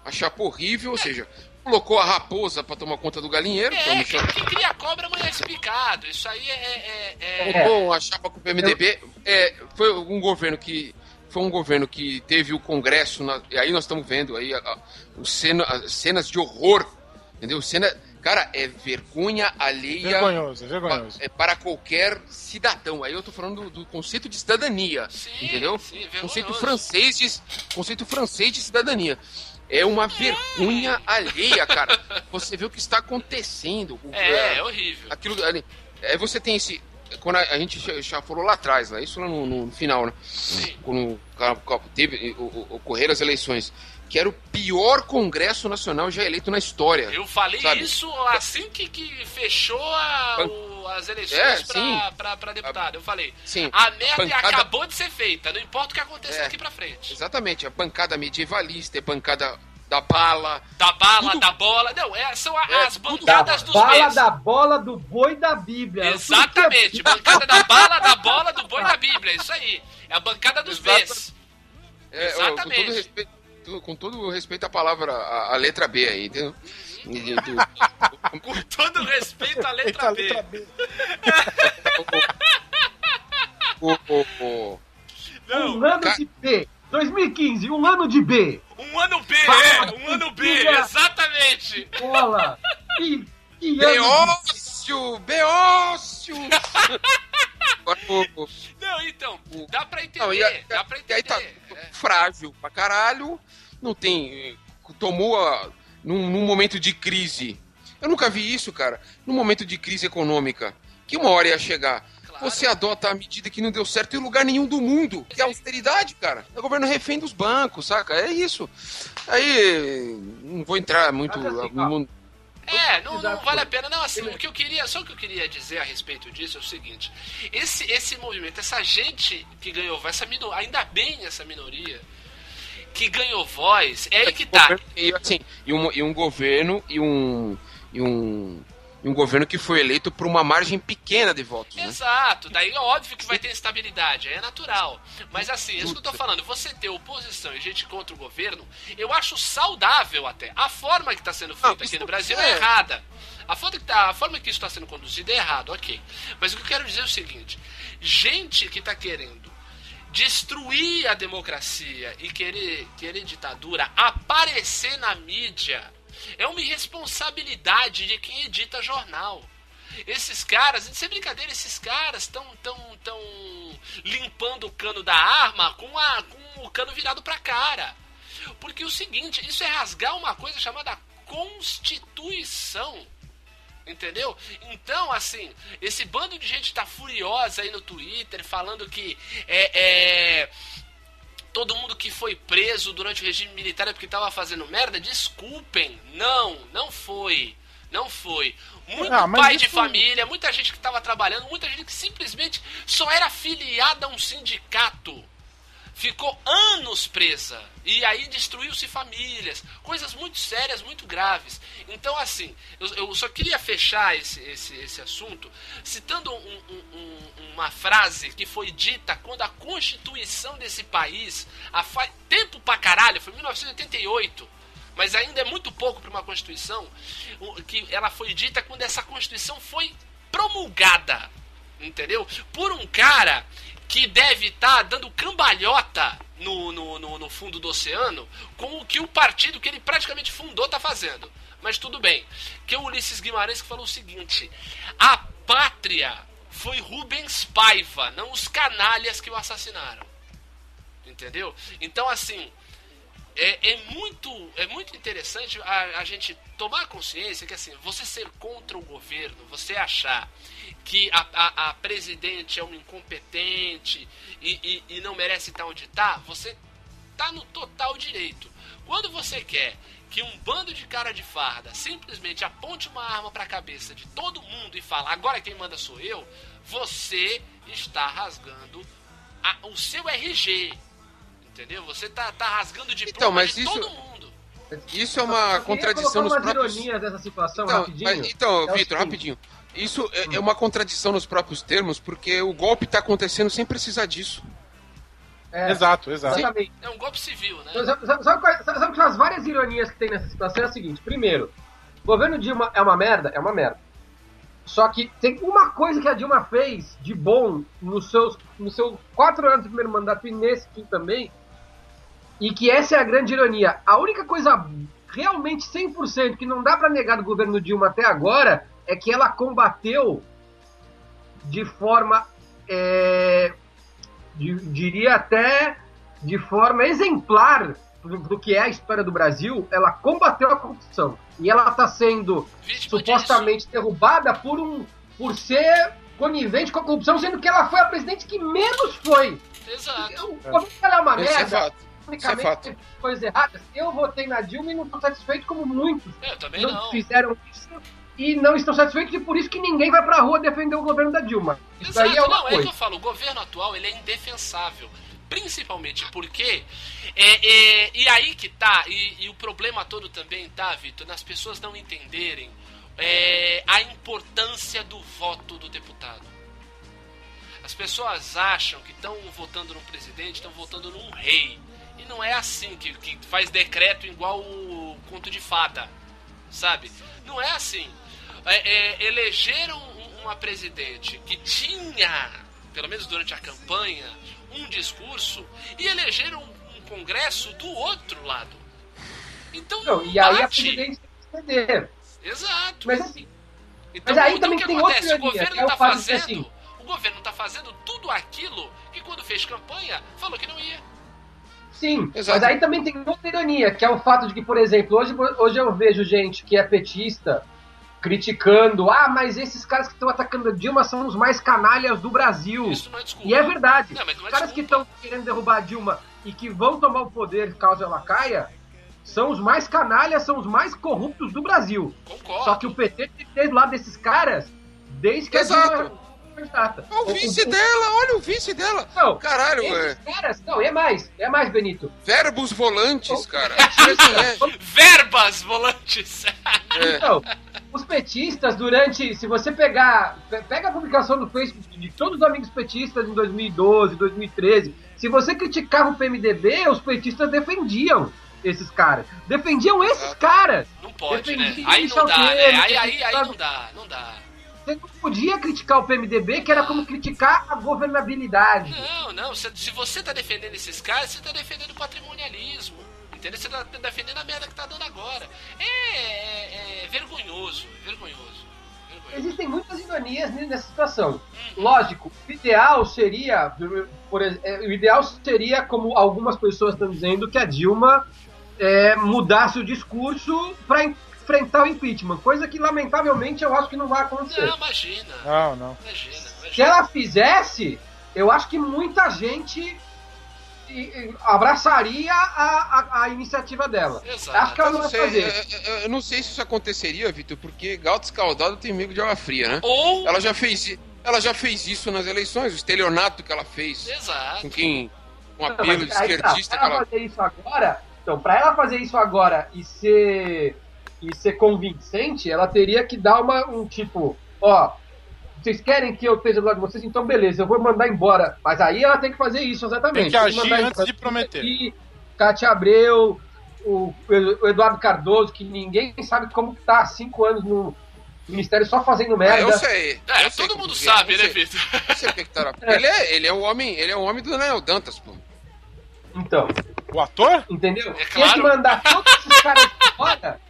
uma chapa horrível, ou seja, colocou a raposa para tomar conta do galinheiro, é o
É,
Michel
quem, quem cria cobra amanhece picado. Isso aí é. é, é- é-
Montou uma chapa com o PMDB. É, foi um governo que. Foi um governo que teve o Congresso. na- e aí nós estamos vendo aí a- a- cena, as cenas de horror. Entendeu? Cena. Cara, é vergonha alheia
Vergonhoso, é vergonhoso.
é para qualquer cidadão. Aí eu tô falando do, do conceito de cidadania.
Sim,
entendeu?
sim, vergonhoso.
conceito francês de conceito francês de cidadania. É uma vergonha alheia, cara. Você vê o que está acontecendo. O-
é, é horrível.
aquilo ali. Aí você tem esse. Quando a, a gente já, já falou lá atrás, né? isso lá no, no final, né? Quando ca- ca- teve, o- o- ocorreram as eleições, que era o pior Congresso Nacional já eleito na história.
Eu falei
Sabe?
isso assim que, que fechou a- o- as eleições
É,
pra deputado. Eu falei,
Sim,
a merda
bancada-
acabou de ser feita, não importa o que aconteça
É.
daqui pra frente.
Exatamente, a bancada medievalista, a bancada da bala.
Da bala,
Tudo-
da bola. Não, é, são a-
É,
as
Da
bancadas dos
bala
meios.
da bola do boi da Bíblia.
Exatamente, bancada da bala, da bola, do boi da Bíblia, isso aí. É a bancada dos
Exata-
Bs.
É, ó, com,
Exatamente.
todo respeito, com todo respeito à palavra, a, a letra B aí, entendeu? Do-
Com todo respeito à letra
Eita,
B.
letra B.
o, o, o-
Não,
Um ano
Ca-
de B. 2015, um ano de B.
um ano B,
Fala,
é, um ano B,
filha.
exatamente.
Bola. Que, que ano de
Beócio! Beócio!
Não, então, dá pra entender,
Não, e, a-
dá pra
e aí tá
entender. É.
frágil pra caralho, não tem. Tomou a, num, num momento de crise. Eu nunca vi isso, cara. Num momento de crise econômica, que uma hora ia chegar.
Claro.
Você adota a medida que não deu certo em lugar nenhum do mundo, que é a austeridade, cara. É o governo refém dos bancos, saca? É isso. Aí, não vou entrar muito.
Assim,
no
É, não, não vale a pena. Não, assim, o que eu queria, só o que eu queria dizer a respeito disso é o seguinte: esse, esse movimento, essa gente que ganhou voz, essa mino, ainda bem essa minoria que ganhou voz, é aí que tá.
E, assim, e, um, e um governo e um. E um, e um governo que foi eleito por uma margem pequena de votos. Né?
Exato, daí é óbvio que vai ter instabilidade, aí é natural. Mas assim, é isso que eu tô falando, você ter oposição e gente contra o governo, eu acho saudável até. A forma que tá sendo feita aqui no Brasil
é.
é errada. A forma, que tá, a forma que isso está sendo conduzido é errado, ok. Mas o que eu quero dizer é o seguinte: gente que tá querendo destruir a democracia e querer, querer ditadura, aparecer na mídia, é uma irresponsabilidade de quem edita jornal. Esses caras, sem brincadeira, esses caras estão tão, tão limpando o cano da arma com, a, com o cano virado pra cara. Porque o seguinte, isso é rasgar uma coisa chamada Constituição. Entendeu? Então, assim, esse bando de gente tá furiosa aí no Twitter falando que é, é, todo mundo que foi preso durante o regime militar é porque tava fazendo merda. Desculpem, não, não foi. Não foi. Muito
Ah,
pai de família, muita gente que tava trabalhando, muita gente que simplesmente só era afiliada a um sindicato ficou anos presa e aí destruiu-se famílias, coisas muito sérias, muito graves. Então, assim, eu, eu só queria fechar esse, esse, esse assunto citando um- um- um- uma frase que foi dita quando a Constituição desse país, há tempo pra caralho, foi 1988. Mas ainda é muito pouco para uma Constituição, que ela foi dita quando essa Constituição foi promulgada, entendeu? Por um cara que deve estar dando cambalhota no, no, no, no fundo do oceano com o que o partido que ele praticamente fundou tá fazendo. Mas tudo bem. Que o Ulisses Guimarães que falou o seguinte: a pátria foi Rubens Paiva, não os canalhas que o assassinaram. Entendeu? Então, assim, é, é muito, é muito interessante a, a gente tomar consciência que, assim, você ser contra o governo, você achar que a, a, a presidente é uma incompetente e, e, e não merece estar onde está, você tá no total direito. Quando você quer que um bando de cara de farda simplesmente aponte uma arma para a cabeça de todo mundo e fala agora quem manda sou eu, você está rasgando a, o seu RG. Entendeu? Você tá, tá rasgando de
Então, mas
de
isso-
todo mundo.
Isso é uma contradição nos próprios.
ironias dessa situação
Então,
rapidinho.
mas- então
É o
Vitor, rapidinho. Isso é, é uma contradição nos próprios termos, porque o golpe tá acontecendo sem precisar disso.
é,
Exato, exato.
Exatamente.
É um golpe civil, né?
Então, Sabe, sabe, sabe, sabe, as várias ironias que tem nessa situação? É a seguinte: primeiro, o governo Dilma é uma merda? É uma merda. Só que tem uma coisa que a Dilma fez de bom nos seus, nos seus quatro anos de primeiro mandato e nesse fim também, e que essa é a grande ironia. A única coisa realmente 100% que não dá pra negar do governo Dilma até agora é que ela combateu de forma, é, di- diria até de forma exemplar do, do que é a história do Brasil, ela combateu a corrupção. E ela está sendo
Vítima
supostamente derrubada por um por ser conivente com a corrupção, sendo que ela foi a presidente que menos foi.
Exato.
O dela é uma
Esse é
merda, unicamente
fato.
teve coisas erradas. Eu votei na Dilma e não estou satisfeito como muitos
Eu também
não,
não.
fizeram isso e não estão satisfeitos e por isso que ninguém vai pra rua defender o governo da Dilma. Isso
Exato,
aí é uma
não, é que
coisa.
eu falo, o governo atual ele é indefensável. Principalmente porque. É, é, e aí que tá, e, e o problema todo também tá, Vitor, nas pessoas não entenderem é, a importância do voto do deputado. As pessoas acham que estão votando no presidente, estão votando num rei. E não é assim que, que faz decreto igual o conto de fada, sabe? Não é assim. É, é, elegeram um- uma presidente que tinha, pelo menos durante a campanha, um discurso e elegeram um, congresso do outro lado. Então
Não, e aí a tem que ceder.
Exato.
Mas assim,
Então,
Mas aí
então
também
o que
tem
acontece?
outra
o governo
que é
fazendo.
assim-
O governo tá fazendo tudo aquilo que quando fez campanha falou que não ia.
Sim,
Exato.
mas aí também tem outra ironia, que é o fato de que, por exemplo, hoje, hoje eu vejo gente que é petista criticando, ah, mas esses caras que estão atacando a Dilma são os mais canalhas do Brasil.
Isso não é desculpa.
E é verdade.
Não, não é
Os caras que estão querendo derrubar a Dilma e que vão tomar o poder caso ela caia, são os mais canalhas, são os mais corruptos do Brasil.
Concordo.
Só que o PT do lado desses caras desde que
Exato.
a Dilma candidata.
Olha o vice dela, olha o vice dela.
Não,
Caralho, é.
caras, não, é mais, é mais, Benito.
Verbos volantes, cara. É,
Verbas volantes.
é.
Então, os petistas, durante. Se você pegar. pe- Pega a publicação do Facebook de todos os amigos petistas em 2012, 2013. Se você criticava o PMDB, os petistas defendiam esses caras. Defendiam esses
Exato.
caras.
Não pode, né?
Defendi
Aí não dá, né? Aí, aí, aí não dá, não dá.
Você não podia criticar o PMDB, que era como criticar a governabilidade.
Não, não. Se, se você tá defendendo esses caras, você tá defendendo o patrimonialismo. Entendeu? Você tá defendendo a merda que tá dando agora. É, é- é vergonhoso, vergonhoso. vergonhoso.
Existem muitas ironias nessa situação. Lógico, o ideal seria, por é, o ideal seria, como algumas pessoas estão dizendo, que a Dilma é, mudasse o discurso para enfrentar o impeachment, coisa que lamentavelmente eu acho que não vai acontecer.
Não, imagina.
Não, não.
Imagina, imagina.
Se ela fizesse, eu acho que muita gente abraçaria a, a- a iniciativa dela.
Exato.
Acho que ela
Eu
não
não,
vai
sei,
fazer.
eu, eu- eu não sei se isso aconteceria, Vitor, porque gato escaldado tem amigo de água fria, né?
Ou.
Ela já fez, ela já fez isso nas eleições, o estelionato que ela fez
Exato.
com quem um
Não,
apelo
mas
de
aí tá,
esquerdista
pra
que
ela
ela
fazer isso agora, então, pra ela fazer isso agora e ser e ser convincente, ela teria que dar uma um tipo, ó, vocês querem que eu esteja do lado de vocês, então beleza, eu vou mandar embora. Mas aí ela tem que fazer isso exatamente.
Tem que agir antes
embora
de prometer.
aqui, Cátia Abreu, o, o Eduardo Cardoso, que ninguém sabe como tá há cinco anos no, ministério só fazendo
Ah,
merda.
eu sei.
É,
eu sei
todo
como
mundo
que é,
sabe, né,
sei-
Vitor?
eu sei o que que tá. Porque Ele é, ele é o homem, ele é o homem do Daniel Dantas, pô.
Então,
O ator?
entendeu?
É
Tinha que
claro.
mandar todos esses caras fora.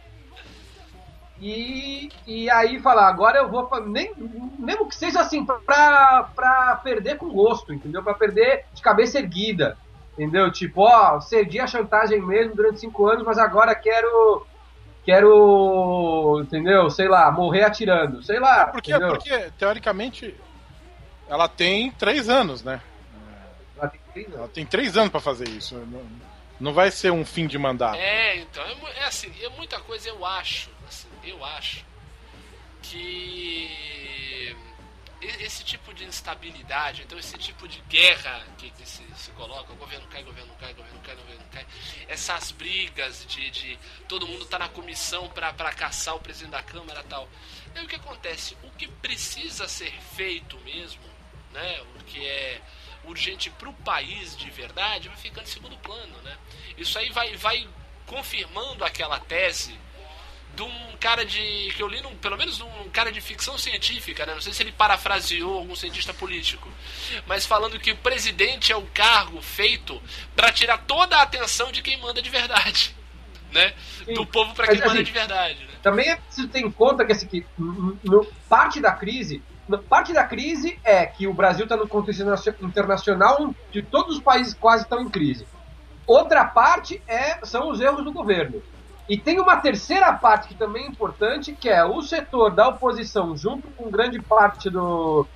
E, e aí falar, agora eu vou. Nem, mesmo que seja assim, pra, pra perder com gosto, entendeu? Pra perder de cabeça erguida. Entendeu? Tipo, ó, cedi a chantagem mesmo durante cinco anos, mas agora quero. Quero. Entendeu? Sei lá, morrer atirando. Sei lá.
Porque,
entendeu?
porque, teoricamente, ela tem três anos, né?
Ela tem três anos.
Ela tem três anos pra fazer isso. Não, não vai ser um fim de mandato.
É, então, é, é assim, é muita coisa eu acho, eu acho que esse tipo de instabilidade, então esse tipo de guerra que, que se, se coloca, o governo cai, governo cai, governo cai, governo cai, essas brigas de, de todo mundo tá na comissão pra caçar o presidente da Câmara tal. Aí o que acontece? O que precisa ser feito mesmo, né? O que é urgente pro país de verdade vai ficando em segundo plano, né? Isso aí vai, vai confirmando aquela tese de um cara de. que eu li, num, pelo menos um cara de ficção científica, né? Não sei se ele parafraseou algum cientista político, mas falando que o presidente é o cargo feito para tirar toda a atenção de quem manda de verdade, né?
Sim.
Do povo para
Mas,
quem manda
assim,
de verdade, né?
também é preciso ter em conta que, assim, que parte da crise. Parte da crise é que o Brasil está no contexto internacio- internacional de todos os países quase estão em crise. Outra parte é, são os erros do governo. E tem uma terceira parte que também é importante, que é o setor da oposição, junto com grande parte do,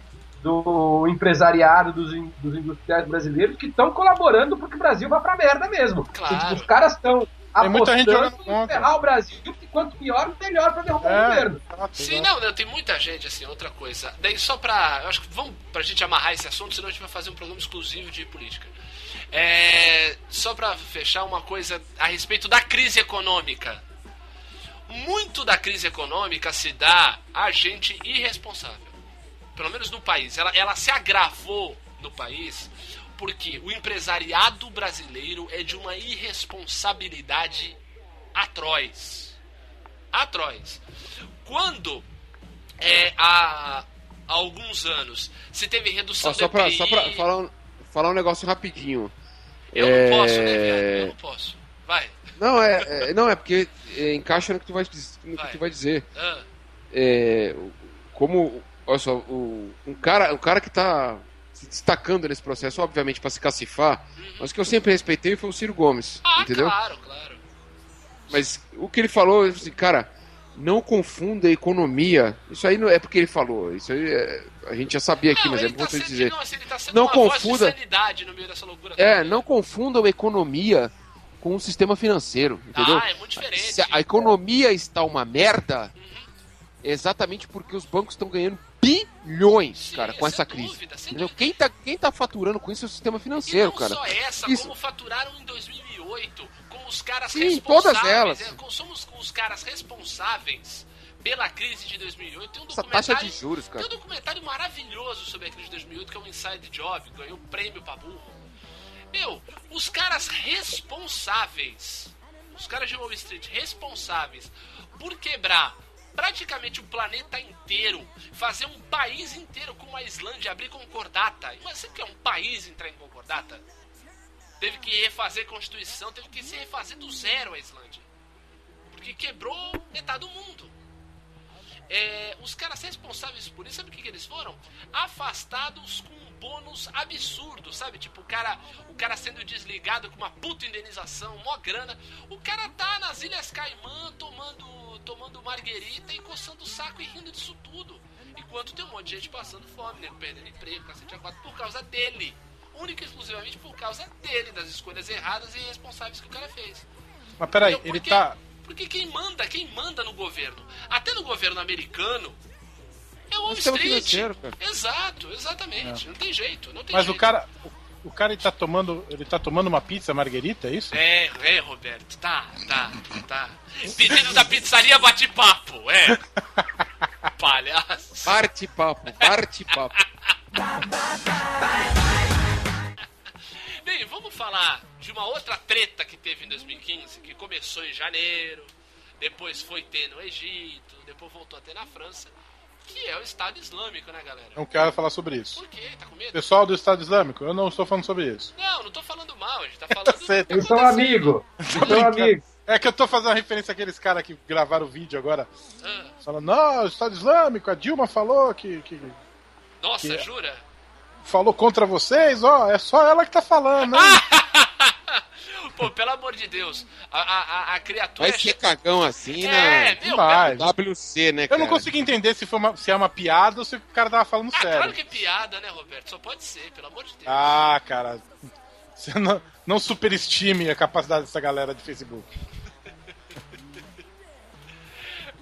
do empresariado, dos, dos industriais brasileiros, que estão colaborando para que o Brasil vá pra merda mesmo.
Claro.
Tipo, os caras estão
Tem muita gente
apostando
jogando
em
contra.
ferrar o Brasil, que quanto pior, melhor para derrubar o
É,
governo.
exato,
Sim,
exato.
não, não, tem muita gente, assim, outra coisa. Daí só pra. Eu acho que vamos pra gente amarrar esse assunto, senão a gente vai fazer um programa exclusivo de política. É, só pra fechar uma coisa a respeito da crise econômica. Muito da crise econômica se dá a gente irresponsável. Pelo menos no país. Ela, ela se agravou no país porque o empresariado brasileiro é de uma irresponsabilidade atroz. Atroz. Quando é, há, há alguns anos se teve redução
Ó, só,
do
pra,
EPI,
só pra falar um, falar um negócio rapidinho.
Eu
É,
não posso, né, viado? Eu não posso. Vai.
Não, é, é- não, é porque é, encaixa no que tu vai, no que
Vai.
tu vai dizer.
Ah,
É, o- como, olha só, o, um, cara, um cara que tá se destacando nesse processo, obviamente, para se cacifar, mas que eu sempre respeitei foi o Ciro Gomes,
Uhum. ah,
entendeu?
claro, claro.
Mas o que ele falou, assim, cara, não confunda a economia. Isso aí não é porque ele falou, isso aí é- a gente já sabia aqui,
não,
mas é
ele tá sendo,
dizer.
não, assim, ele tá sendo
Não confunda-
de sanidade no meio dessa loucura
É,
toda.
não confundam economia com o sistema financeiro, entendeu?
Ah, é muito diferente.
Se a economia está uma merda, é exatamente porque os bancos estão ganhando bilhões,
Sim,
cara, com essa crise.
dúvida, sem
Entendeu?
dúvida.
Quem tá, quem tá faturando com isso é o sistema
E
financeiro,
não
cara.
só essa,
Isso-
como faturaram em 2008, com os caras
Sim,
responsáveis.
todas elas.
é, com- somos com os caras responsáveis pela crise de 2008. Tem um
Essa
documentário,
taxa de juros, cara.
Tem um documentário maravilhoso sobre a crise de 2008, que é o Inside Job, ganhou prêmio pra burro. Meu, os caras responsáveis, os caras de Wall Street responsáveis por quebrar praticamente o planeta inteiro, fazer um país inteiro como a Islândia abrir concordata. Mas você quer um país entrar em concordata? Teve que refazer a Constituição, teve que se refazer do zero a Islândia. Porque quebrou metade do mundo. É, os caras responsáveis por isso, sabe o que, que eles foram? Afastados com um bônus absurdo, sabe? Tipo, o cara, o cara sendo desligado com uma puta indenização, mó grana. O cara tá nas Ilhas Caimã tomando, tomando marguerita e coçando o saco e rindo disso tudo. Enquanto tem um monte de gente passando fome, né? Perdendo emprego, cacete a quatro, por causa dele. Única e exclusivamente por causa dele, das escolhas erradas e irresponsáveis que o cara fez.
Mas peraí, ele tá.
Porque quem manda, quem manda no governo, até no governo americano, é o Wall
sistema
Street. Exato, exatamente. Não tem jeito, não tem
Mas
jeito.
o cara. O, cara ele tá tomando. Ele tá tomando uma pizza marguerita, é isso?
É, é, Roberto, tá, tá, tá. Pedido da pizzaria bate-papo, é. Palhaço.
Parte papo, parte papo.
Bem, vamos falar de uma outra treta que teve em 2015, que começou em janeiro, depois foi ter no Egito, depois voltou a ter na França, que é o Estado Islâmico, né, galera?
Não quero falar sobre isso.
Por quê? Tá com medo?
Pessoal do Estado Islâmico, eu não estou falando sobre isso.
Não, não tô falando mal, a gente tá falando que
Eles são
aconteceu.
amigos. Eles são
brincando.
amigos.
É que eu tô fazendo uma referência àqueles caras que gravaram o vídeo agora,
Ah,
falando, não, o Estado Islâmico, a Dilma falou que, que
nossa,
Que-
jura?
Falou contra vocês, ó, é só ela que tá falando, hein?
Pô, pelo amor de Deus, a, a, a, criatura
Vai ser cagão assim,
É,
né?
meu,
Demais.
WC, né,
Eu
cara?
não consegui entender se, foi uma- se é uma piada ou se o cara tava falando
Ah,
sério.
claro que é piada, né, Roberto? Só pode ser, pelo amor de Deus.
Ah, cara. Você não, não superestime a capacidade dessa galera de Facebook.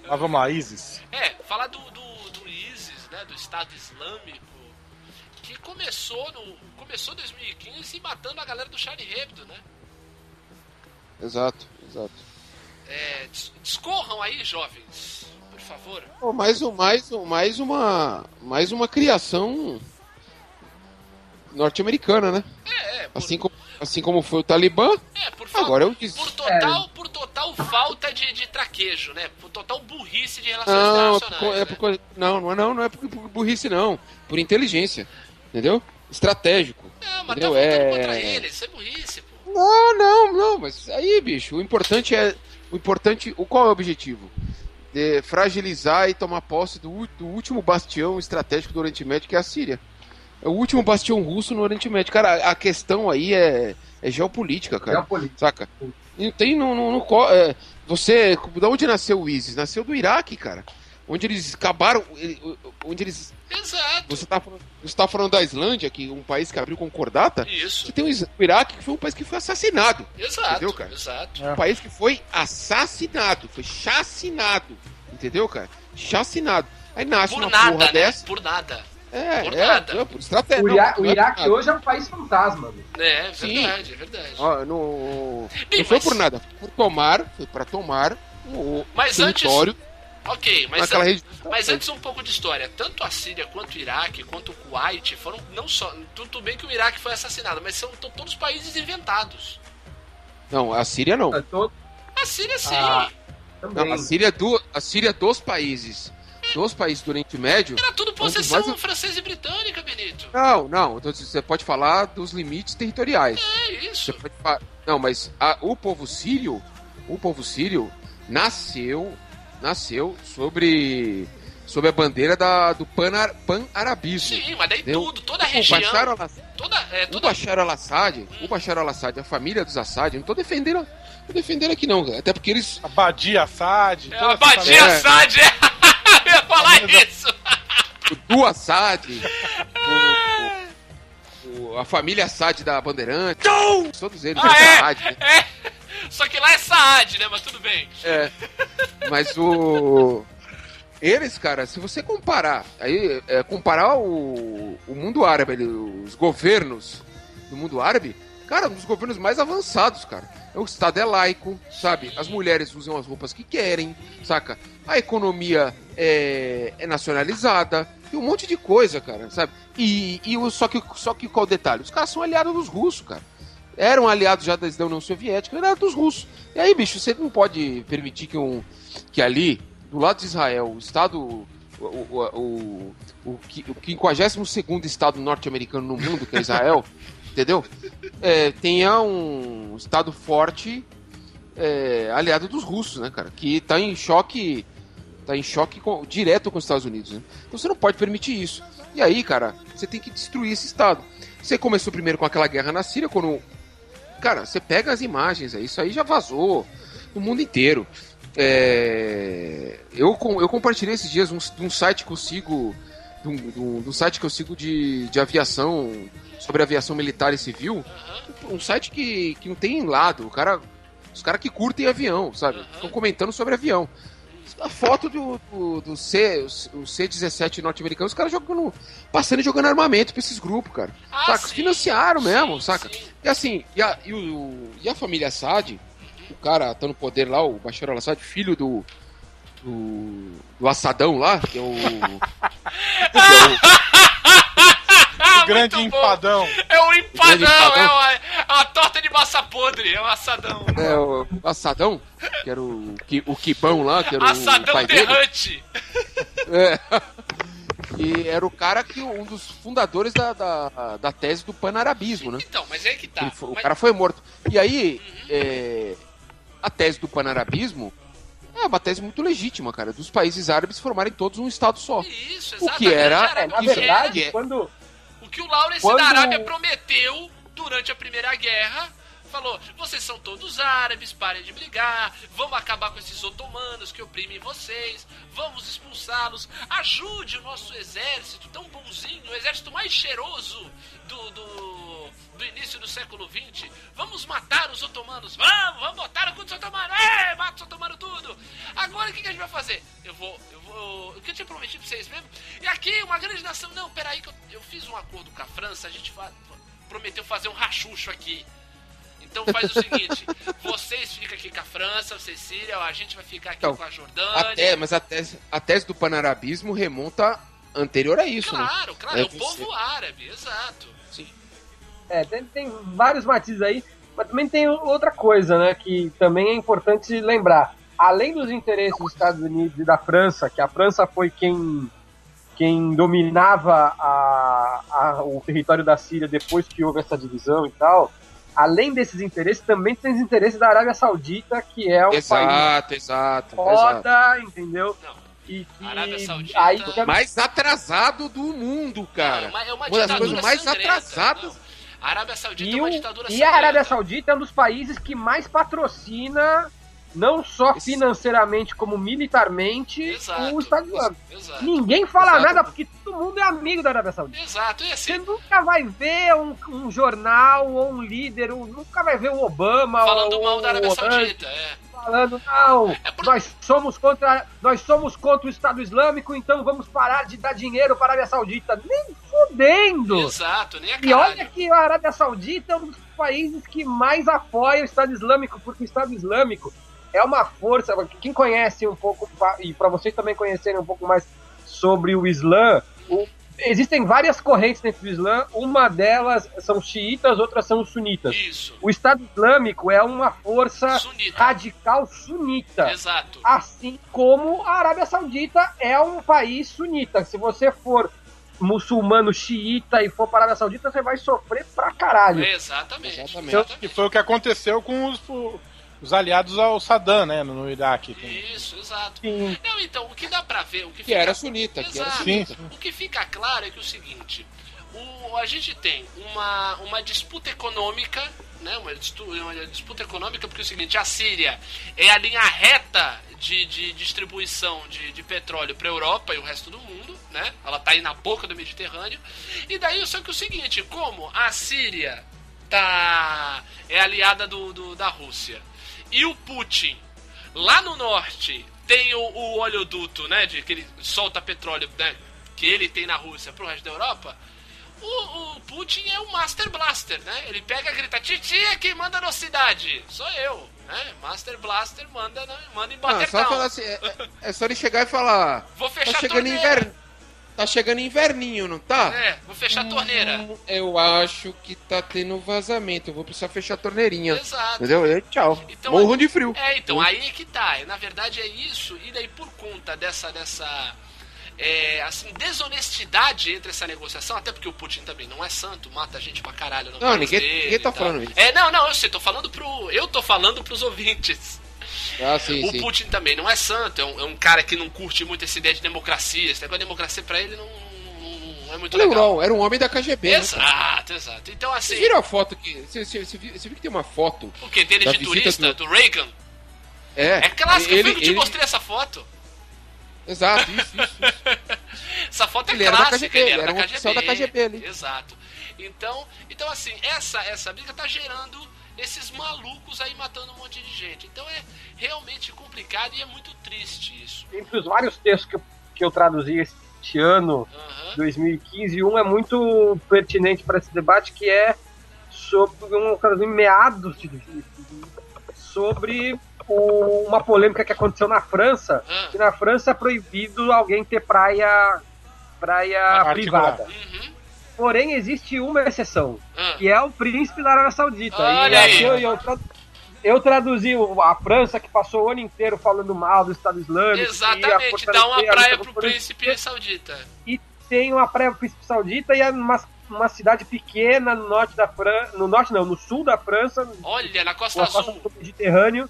Mas vamos lá, Isis.
É, falar do, do, do ISIS, né, do Estado Islâmico, começou no começou em 2015 matando a galera do Charlie Hebdo, né?
Exato, exato.
É, dis- discorram aí, jovens, por favor.
Pô, mais, um, mais, um, mais, uma, mais uma criação norte-americana, né?
É, é, por,
Assim como, assim como foi o Talibã,
é, por, fa-
agora eu disse.
por total, por total falta de, de traquejo, né? Por total burrice de relações
Não, é
internacionais.
por, é
né?
por coisa- não, não é não, não é por, por burrice não, por inteligência, entendeu? Estratégico.
Não, mas tá
entendeu?
voltando
É-
contra eles, isso é burrice, pô.
Não, não, não, mas aí, bicho, o importante é o importante, o qual é o objetivo? De fragilizar e tomar posse do, do último bastião estratégico do Oriente Médio, que é a Síria. É o último bastião russo no Oriente Médio. Cara, a, questão aí é, é geopolítica, cara.
Geopolítica.
Saca? Não tem no. no, no co- é, você. Da onde nasceu o ISIS? Nasceu do Iraque, cara. Onde eles acabaram. ele- Onde eles.
Exato.
Você tá, falando- você tá falando da Islândia, que é um país que abriu concordata. Você
Isso.
tem o o Iraque, que foi um país que foi assassinado.
Exato.
Entendeu, cara?
Exato.
É.
Um país que foi assassinado, foi chacinado. Entendeu, cara? Chacinado. Aí nasce
Por
uma
nada,
porra
né?
dessa.
Por nada.
É,
Por
é,
nada.
é, por estratégia.
O,
não,
Ira- o
é
Iraque hoje é um país fantasma. meu.
É, é
Sim.
verdade, é verdade.
Ó, no...
Bem,
não foi
mas-
por nada, foi por tomar, foi pra tomar o
Mas antes-
território
Ok, mas,
naquela
an-
região.
mas antes um pouco de história. Tanto a Síria quanto o Iraque, quanto o Kuwait foram não só. Tudo bem que o Iraque foi assassinado, mas são to- todos países inventados.
Não, a Síria não.
É todo-
A Síria sim.
Ah.
Não, a Síria é do, a Síria é dos países. Dos países do Oriente Médio.
Era tudo possessão
mais-
francesa e britânica, Benito.
Não, não. então Você pode falar dos limites territoriais.
É isso.
Você pode Não, mas a- o povo sírio, o povo sírio nasceu, nasceu sobre sobre a bandeira da, do pan- pan-arabismo.
Sim, mas daí
Entendeu?
tudo, toda a
o
região.
Bashar al-Assad
Toda, é,
O
toda,
Bashar al-Assad, o Bashar al-Assad, a família dos Assad, eu não tô defendendo, tô defendendo aqui não, até porque eles
A Badia Assad.
é a Badia. Assad, é. Eu ia falar isso.
o do Assad, o- o- a família Assad da Bandeirante, todos eles,
Ah,
é? Saad, né?
É. Só que lá é Saad, né? Mas tudo bem.
É. Mas o. Eles, cara, se você comparar, aí, é, comparar o, o mundo árabe, ali, os governos do mundo árabe, cara, um dos governos mais avançados, cara. O Estado é laico, sabe? As mulheres usam as roupas que querem, saca? A economia é, é nacionalizada, e um monte de coisa, cara, sabe? E, e o, só, que, só que qual o detalhe? Os caras são aliados dos russos, cara. Eram aliados já desde a União Soviética, aliados dos russos. E aí, bicho, você não pode permitir que, um, que ali, do lado de Israel, o Estado. O, o, o, o, qui- o 52 Estado norte-americano no mundo, que é Israel, entendeu? É, tenha um Estado forte é, aliado dos russos, né, cara? Que tá em choque. Tá em choque com- direto com os Estados Unidos, né? Então você não pode permitir isso. E aí, cara, você tem que destruir esse Estado. Você começou primeiro com aquela guerra na Síria, quando. Cara, você pega as imagens isso aí já vazou no mundo inteiro. É, Eu, eu compartilhei esses dias um, um site que eu sigo. De um, um- um site que eu sigo de, de aviação. Sobre aviação militar e civil. Um site que, que não tem lado. O cara, os caras que curtem avião, sabe? Estão comentando sobre avião. A foto do, do, do C, o C-17 norte-americano, os caras jogando. Passando e jogando armamento pra esses grupos, cara.
Ah,
saca?
sim.
Financiaram mesmo,
Sim,
saca?
sim.
E assim, e a, e o, e a família Assad, o cara tá no poder lá, o Bashar al-Assad, filho do, do. do Assadão lá, que é o. que é
O grande
muito bom.
empadão.
É o empadão,
empadão.
é o- A torta de massa podre, é o assadão.
É, o Assadão, que era o, que, o Quibão lá, que era o
Assadão
pai dele. É. E era o cara que um dos fundadores da, da, da tese do panarabismo, né?
Então, mas é que tá.
Ele o
Mas-
cara foi morto. E aí, é, a tese do panarabismo é uma tese muito legítima, cara, dos países árabes formarem todos um estado só.
Isso,
O que
exatamente.
era-
Cara,
É, na
o que
verdade,
era-
quando.
O que o Lawrence
Quando-
da Arábia prometeu durante a Primeira Guerra. Falou, vocês são todos árabes, parem de brigar, vamos acabar com esses otomanos que oprimem vocês, vamos expulsá-los, ajude o nosso exército tão bonzinho, o exército mais cheiroso do, do, do início do século XX, vamos matar os otomanos, vamos, vamos botar o cu dos otomanos, é, mata os otomanos tudo. Agora o que, que a gente vai fazer? Eu vou, eu vou, o que eu tinha prometido pra vocês mesmo? E aqui, uma grande nação, não, peraí que eu, eu fiz um acordo com a França, a gente fa- prometeu fazer um rachucho aqui. Então faz o seguinte, vocês ficam aqui com a França, Síria, a gente vai ficar aqui
Então,
com a Jordânia.
Até, mas a tese, a tese do panarabismo remonta anterior a isso, né?
Claro, claro, é,
É
o povo árabe, exato.
É, tem, tem vários matizes aí, mas também tem outra coisa, né, que também é importante lembrar. Além dos interesses dos Estados Unidos e da França, que a França foi quem, quem dominava a, a- o território da Síria depois que houve essa divisão e tal, além desses interesses, também tem os interesses da Arábia Saudita, que é um país
Exato, exato, exato.
foda, entendeu?
Não.
E que
Arábia Saudita-
aí
Mais atrasado do mundo, cara.
Não, é uma, é uma
Uma das
ditadura
coisas mais
sangrenta.
atrasadas.
Não. A Arábia Saudita
E,
é uma ditadura
e a Arábia
sangrenta.
Saudita é um dos países que mais patrocina, não só
Esse-
financeiramente, como militarmente,
Exato.
o Estado Islâmico. Ninguém fala
Exato.
nada porque todo mundo é amigo da Arábia Saudita.
Exato, e assim,
Você nunca vai ver um, um jornal ou um líder, um- nunca vai ver o Obama
falando
ou
mal da Arábia Saudita, é.
falando não,
É por-
nós somos contra, nós somos contra o Estado Islâmico, então vamos parar de dar dinheiro para a Arábia Saudita. Nem fudendo.
Exato, nem a
E olha que a Arábia Saudita é um dos países que mais apoia o Estado Islâmico, porque o Estado Islâmico é uma força. Quem conhece um pouco, e para vocês também conhecerem um pouco mais sobre o Islã, o- existem várias correntes dentro do Islã. Uma delas são xiitas, outras são sunitas.
Isso,
O Estado Islâmico é uma força
sunita.
radical sunita.
Exato.
Assim como a Arábia Saudita é um país sunita. Se você for muçulmano xiita e for para a Arábia Saudita, você vai sofrer pra caralho.
Exatamente.
Exatamente.
Que foi o que aconteceu com os, os aliados ao Saddam, né, no, no Iraque.
Isso, exato.
Sim.
Não, então, o que dá pra ver, o que,
Que
fica...
era sunita, que era
Exato.
sunita.
Sim,
O que fica claro é que é o seguinte, o, a gente tem uma, uma disputa econômica, né, uma, distu- uma disputa econômica, porque é o seguinte, a Síria é a linha reta de, de distribuição de, de petróleo para a Europa e o resto do mundo, né? Ela tá aí na boca do Mediterrâneo. E daí só que o seguinte, como a Síria tá é aliada do, do- da Rússia e o Putin lá no norte tem o, o oleoduto, né, de que ele solta petróleo, né, que ele tem na Rússia pro resto da Europa. O, o Putin é o Master Blaster, né? Ele pega e grita: Titia, quem manda na cidade? Sou eu, né? Master Blaster manda, na- manda em bater
só falar assim, é, é- é só ele chegar e falar.
Vou fechar
Tá
a
chegando
torneira.
inverno. Tá chegando inverninho, não tá?
É, vou fechar a torneira.
Hum, Eu acho que tá tendo vazamento. Eu vou precisar fechar a torneirinha.
Exato.
Entendeu? E aí, tchau.
Então,
Morro de frio.
É, então, aí é que tá. Na verdade é isso, e daí por conta dessa, dessa é, assim, desonestidade entre essa negociação, até porque o Putin também não é santo, mata gente pra caralho no
Não,
país
ninguém-
dele
ninguém tá falando isso.
É, não, não, eu sei, tô falando pro. Eu tô falando pros ouvintes.
Ah, sim,
o
sim.
Putin também não é santo, é um, é um cara que não curte muito essa ideia de democracia. Esse negócio de democracia pra ele não, não- não é muito
Olha,
legal.
não, era um homem da KGB. né?
Exato, exato. Então assim.
Vocês viram a foto que. Você, você, você viu, você viu que tem uma foto?
O que? Dele de turista,
do-
do Reagan?
É.
É clássico, eu
ele,
fui que te
ele-
mostrei essa foto.
Exato, isso, isso. isso.
Essa foto é
Ele da
clássica,
KGB,
ele
ele
era,
era
da KGB.
da KGB ali.
Exato. Então, então assim, essa, essa briga tá gerando esses malucos aí matando um monte de gente. Então é realmente complicado e é muito triste isso.
Entre os vários textos que eu, que eu traduzi este ano,
Aham.
2015, um é muito pertinente para esse debate, que é sobre um caso em meados de sobre o- uma polêmica que aconteceu na França,
Ah.
que na França é proibido alguém ter praia praia
Particular.
privada.
Uhum.
Porém, existe uma exceção,
Ah,
que é o príncipe da Arábia Saudita.
Olha
e
aí.
eu, eu, eu traduzi a França, que passou o ano inteiro falando mal do Estado Islâmico. e
exatamente, dá uma praia pro príncipe saudita.
tem uma praia príncipe saudita e é uma, uma cidade pequena no norte da França. No norte não, no sul da França,
Olha, na Costa
na costa
Azul.
do Mediterrâneo.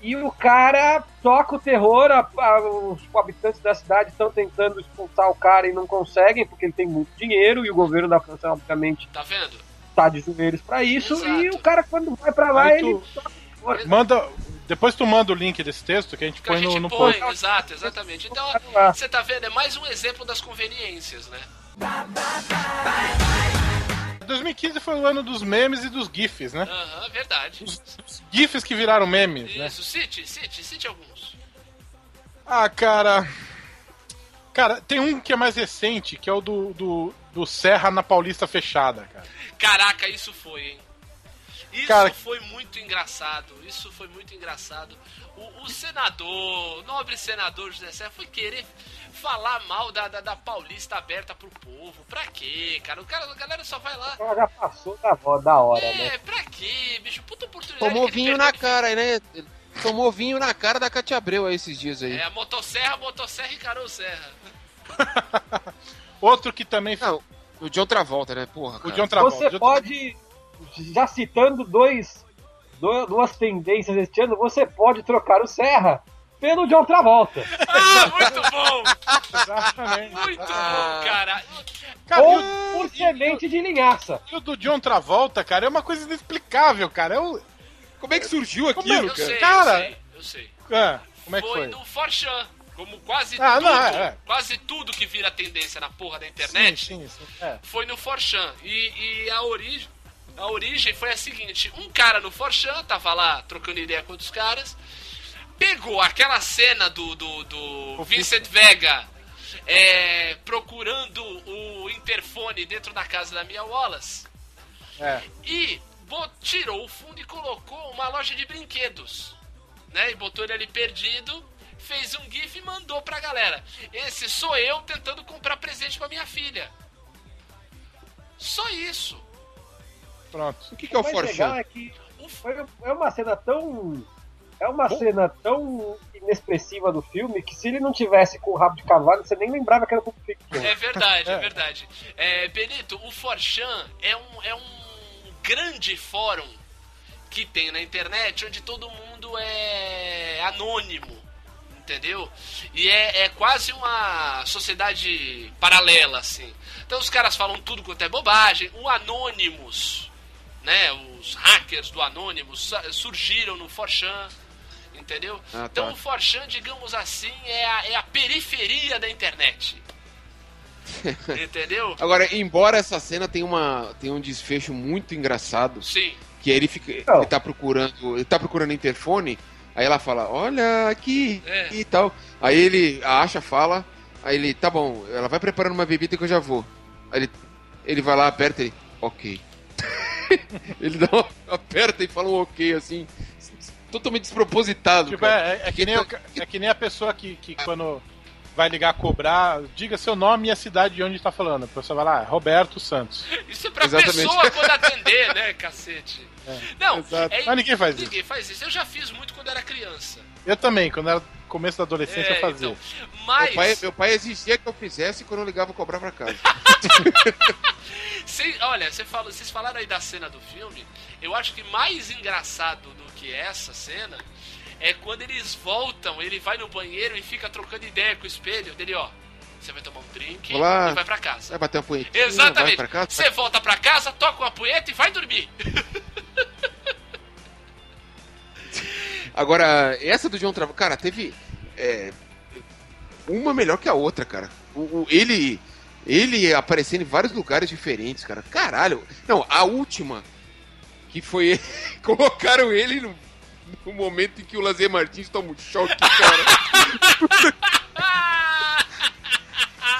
E o cara toca o terror, a- a- os habitantes da cidade estão tentando expulsar o cara e não conseguem, porque ele tem muito dinheiro, e o governo da França, obviamente,
Tá vendo?
tá de joelhos pra isso.
Exato.
E o cara, quando vai pra lá,
Aí
ele
tu-
o terror.
Manda. Depois tu manda o link desse texto que a gente
Que a
põe no,
gente
no
põe,
post.
exato, exatamente. Então, você tá vendo? É mais um exemplo das conveniências, né?
2015 foi o ano dos memes e dos GIFs, né?
Aham, verdade.
Os GIFs que viraram memes, né?
Isso, cite, cite, cite alguns.
Ah, cara. Cara, tem um que é mais recente, que é o do, do, do Serra na Paulista Fechada, cara.
Caraca, isso foi, hein? Isso
Cara-
foi muito engraçado. Isso foi muito engraçado. O, o senador, o nobre senador José Serra, foi querer falar mal da, da, da Paulista aberta pro povo. Pra quê, cara? O cara, a galera só vai lá.
Ela já passou da, da hora, né?
É, pra quê, bicho? Puta oportunidade.
Tomou vinho na
de-
cara, né? Ele Tomou vinho na cara da Cátia Abreu aí esses dias aí.
É, a motosserra, motosserra encarou o Serra.
Outro que também.
Não, o John Travolta, né? Porra,
o
cara.
John Travolta.
Você
John-
pode, já citando dois, do- duas tendências este ano, você pode trocar o Serra pelo John Travolta.
Ah, muito bom!
Exatamente.
Muito
Ah.
bom, cara.
Cara,
Ou
e o,
por semente de linhaça.
e o do John Travolta, cara, é uma coisa inexplicável, cara. É o.
Como é que surgiu
Como
aquilo,
Eu
cara?
sei,
Cara-
eu sei, eu sei.
É, como é que
foi
foi?
no Forchan. Como quase
Ah,
tudo,
não, é, é.
quase tudo que vira tendência na porra da internet
Sim, sim, sim. É.
foi no Forchan. E, e a origem. A origem foi a seguinte: um cara no Forchan tava lá trocando ideia com outros caras, pegou aquela cena do, do, do Vincent Vega é, procurando o interfone dentro da casa da Mia Wallace
É.
e bo- tirou o fundo e colocou uma loja de brinquedos. Né? E botou ele ali perdido, fez um GIF e mandou pra galera. Esse sou eu tentando comprar presente pra minha filha. Só isso.
Pronto.
O que, que é o Forchan?
é que foi, é uma cena tão. É uma cena tão inexpressiva do filme que se ele não tivesse com o rabo de cavalo, você nem lembrava que era Pulp Fiction.
É verdade, é,
É.
verdade. É, Benito, o Forchan é um, é um grande fórum que tem na internet onde todo mundo é anônimo, entendeu? E é, é quase uma sociedade paralela, assim. Então os caras falam tudo quanto é bobagem. O Anonymous, né? Os hackers do Anonymous surgiram no Forchan. Entendeu?
Ah, tá.
Então o Forchan, digamos assim, é a, é a periferia da internet. Entendeu?
Agora, embora essa cena tenha, uma, tenha um desfecho muito engraçado,
Sim.
que ele fica. Ele tá procurando. Ele tá procurando interfone, aí ela fala, olha aqui
É.
e tal. Aí ele a acha, fala, aí ele, tá bom, ela vai preparando uma bebida que eu já vou. Aí ele, ele vai lá, aperta e. Ok. ele dá uma, aperta e fala um ok, assim. Totalmente despropositado.
Tipo,
cara.
é, é- é que nem é que nem a pessoa que, que quando vai ligar a cobrar, diga seu nome e a cidade de onde tá falando. A pessoa vai lá, Roberto Santos.
Isso é pra
Exatamente.
pessoa quando atender, né, cacete? Não,
exato.
é-
Mas ninguém faz isso.
Ninguém faz isso. Eu já fiz muito quando era criança.
Eu também, quando era começo da adolescência,
É,
fazia.
então, mas,
Meu pai, meu pai exigia que eu fizesse quando eu ligava cobrar pra casa.
cê- olha, cê falou, vocês falaram aí da cena do filme. Eu acho que mais engraçado do que essa cena é quando eles voltam, ele vai no banheiro e fica trocando ideia com o espelho dele, ó. Você vai tomar um drink
Olá.
e vai pra casa.
Vai bater uma punhetinha, vai
Exatamente. Você volta pra casa, toca uma punheta e vai dormir.
Agora, essa do John Travolta, cara, teve é, uma melhor que a outra, cara. O, o- ele ele aparecendo em vários lugares diferentes, cara. Caralho. Não, a última que foi colocaram ele no, no momento em que o Lazer Martins toma um choque, cara.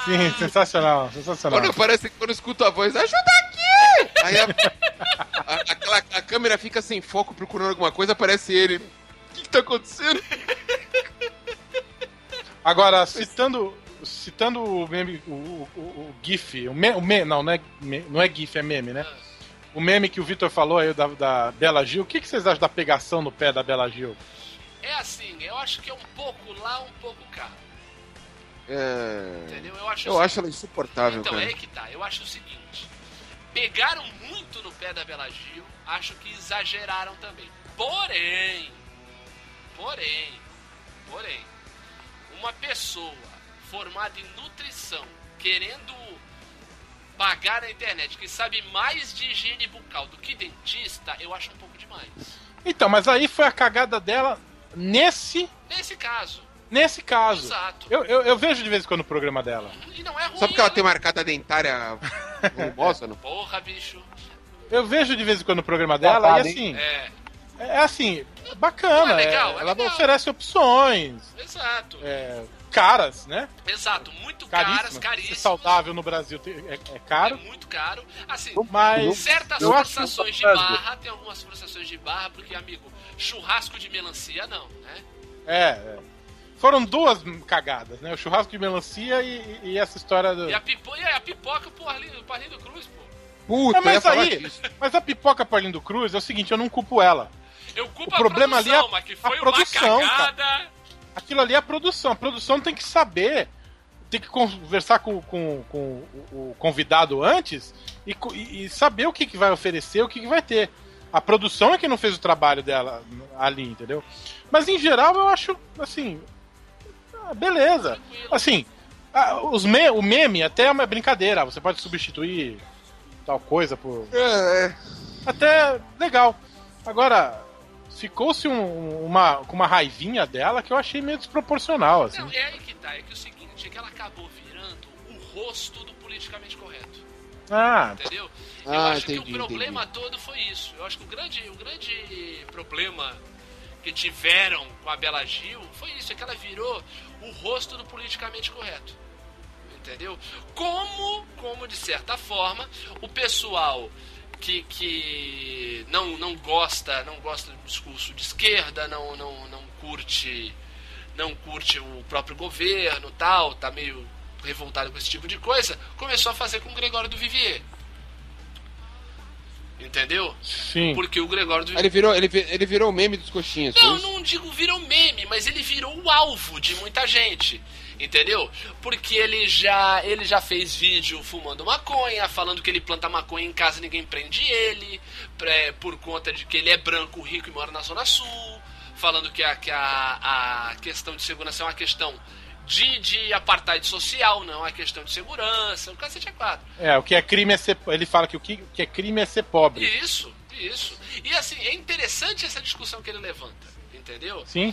Sim, sensacional, sensacional.
quando aparece, quando eu escuto a voz, ajuda aqui! Aí a, a, aquela- a câmera fica sem foco procurando alguma coisa, aparece ele. O que, que tá acontecendo?
Agora, citando, citando o meme, o, o, o- GIF, o, me, o me- não, não é, não é GIF, é meme, né? O meme que o Vitor falou aí da, da Bela Gil, o que, que vocês acham da pegação no pé da Bela Gil?
É assim, eu acho que é um pouco lá, um pouco cá.
É...
Entendeu? Eu acho,
Eu
o
acho ela insuportável,
Então,
cara.
é aí que tá. Eu acho o seguinte: pegaram muito no pé da Bela Gil, acho que exageraram também. Porém, porém, porém, uma pessoa formada em nutrição querendo pagar na internet, que sabe mais de higiene bucal do que dentista, eu acho um pouco demais.
Então, mas aí foi a cagada dela nesse,
Nesse caso,
nesse caso.
exato.
Eu, eu, eu vejo de vez em quando o programa dela.
E não é ruim.
Só porque ela
né?
tem marcada dentária volumosa, não?
Porra, bicho.
Eu vejo de vez em quando o programa dela e assim,
É,
é assim, bacana.
Não, é legal, é
ela
legal.
oferece opções,
exato.
é, caras, né?
Exato, muito caras,
Caríssimas. Ser
caríssimas.
saudável no Brasil é, é
É
caro,
muito caro. Assim,
mas
certas forçações de barra, tem algumas forçações de barra, porque, amigo, churrasco de melancia não, né?
é, é. Foram duas cagadas, né? O churrasco de melancia e, e- essa história do.
E a, pipo... e a pipoca pro Arlindo, pro Arlindo Cruz, pô.
Puta,
É, mas aí,
disso.
mas a pipoca pro Arlindo Cruz é o seguinte, eu não culpo ela.
Eu culpo
O problema
a produção,
ali é a-
mas que
a
foi
produção,
uma cagada.
Aquilo ali é a produção. A produção tem que saber, tem que conversar com, com- com o, convidado antes e, e- saber o que, que vai oferecer, o que, que vai ter. A produção é que não fez o trabalho dela ali, entendeu? Mas em geral eu acho, assim. ah, beleza. Assim, os me- o meme até é uma brincadeira. Você pode substituir tal coisa por.
É, é.
Até legal. Agora, ficou-se um- uma, com uma raivinha dela que eu achei meio desproporcional, assim.
Não, é aí que tá. É que o seguinte, é que ela acabou virando o rosto do politicamente correto.
Ah,
Entendeu? Eu
Ah,
acho que
entendi,
o problema todo foi isso. Eu acho que o grande, o grande problema que tiveram com a Bela Gil foi isso, é que ela virou o rosto do politicamente correto. Entendeu? Como, como de certa forma, o pessoal que, que não, não gosta, não gosta do discurso de esquerda, não, não, não curte não curte o próprio governo, tal, tá meio revoltado com esse tipo de coisa, começou a fazer com o Gregório do Vivier. Entendeu?
sim.
Porque o Gregório do
Aí Ele virou, ele, ele virou o meme dos coxinhas.
não, não digo virou meme, mas ele virou o alvo de muita gente. Entendeu? Porque ele já, ele já fez vídeo fumando maconha, falando que ele planta maconha em casa e ninguém prende ele, pré- por conta de que ele é branco, rico e mora na Zona Sul, falando que a, que a, a questão de segurança é uma questão de, de apartheid social, não é uma questão de segurança, o cacete é quatro.
É, o que é crime é ser. Ele fala que o que, o que é crime é ser pobre.
Isso, isso. E assim, é interessante essa discussão que ele levanta, entendeu?
Sim.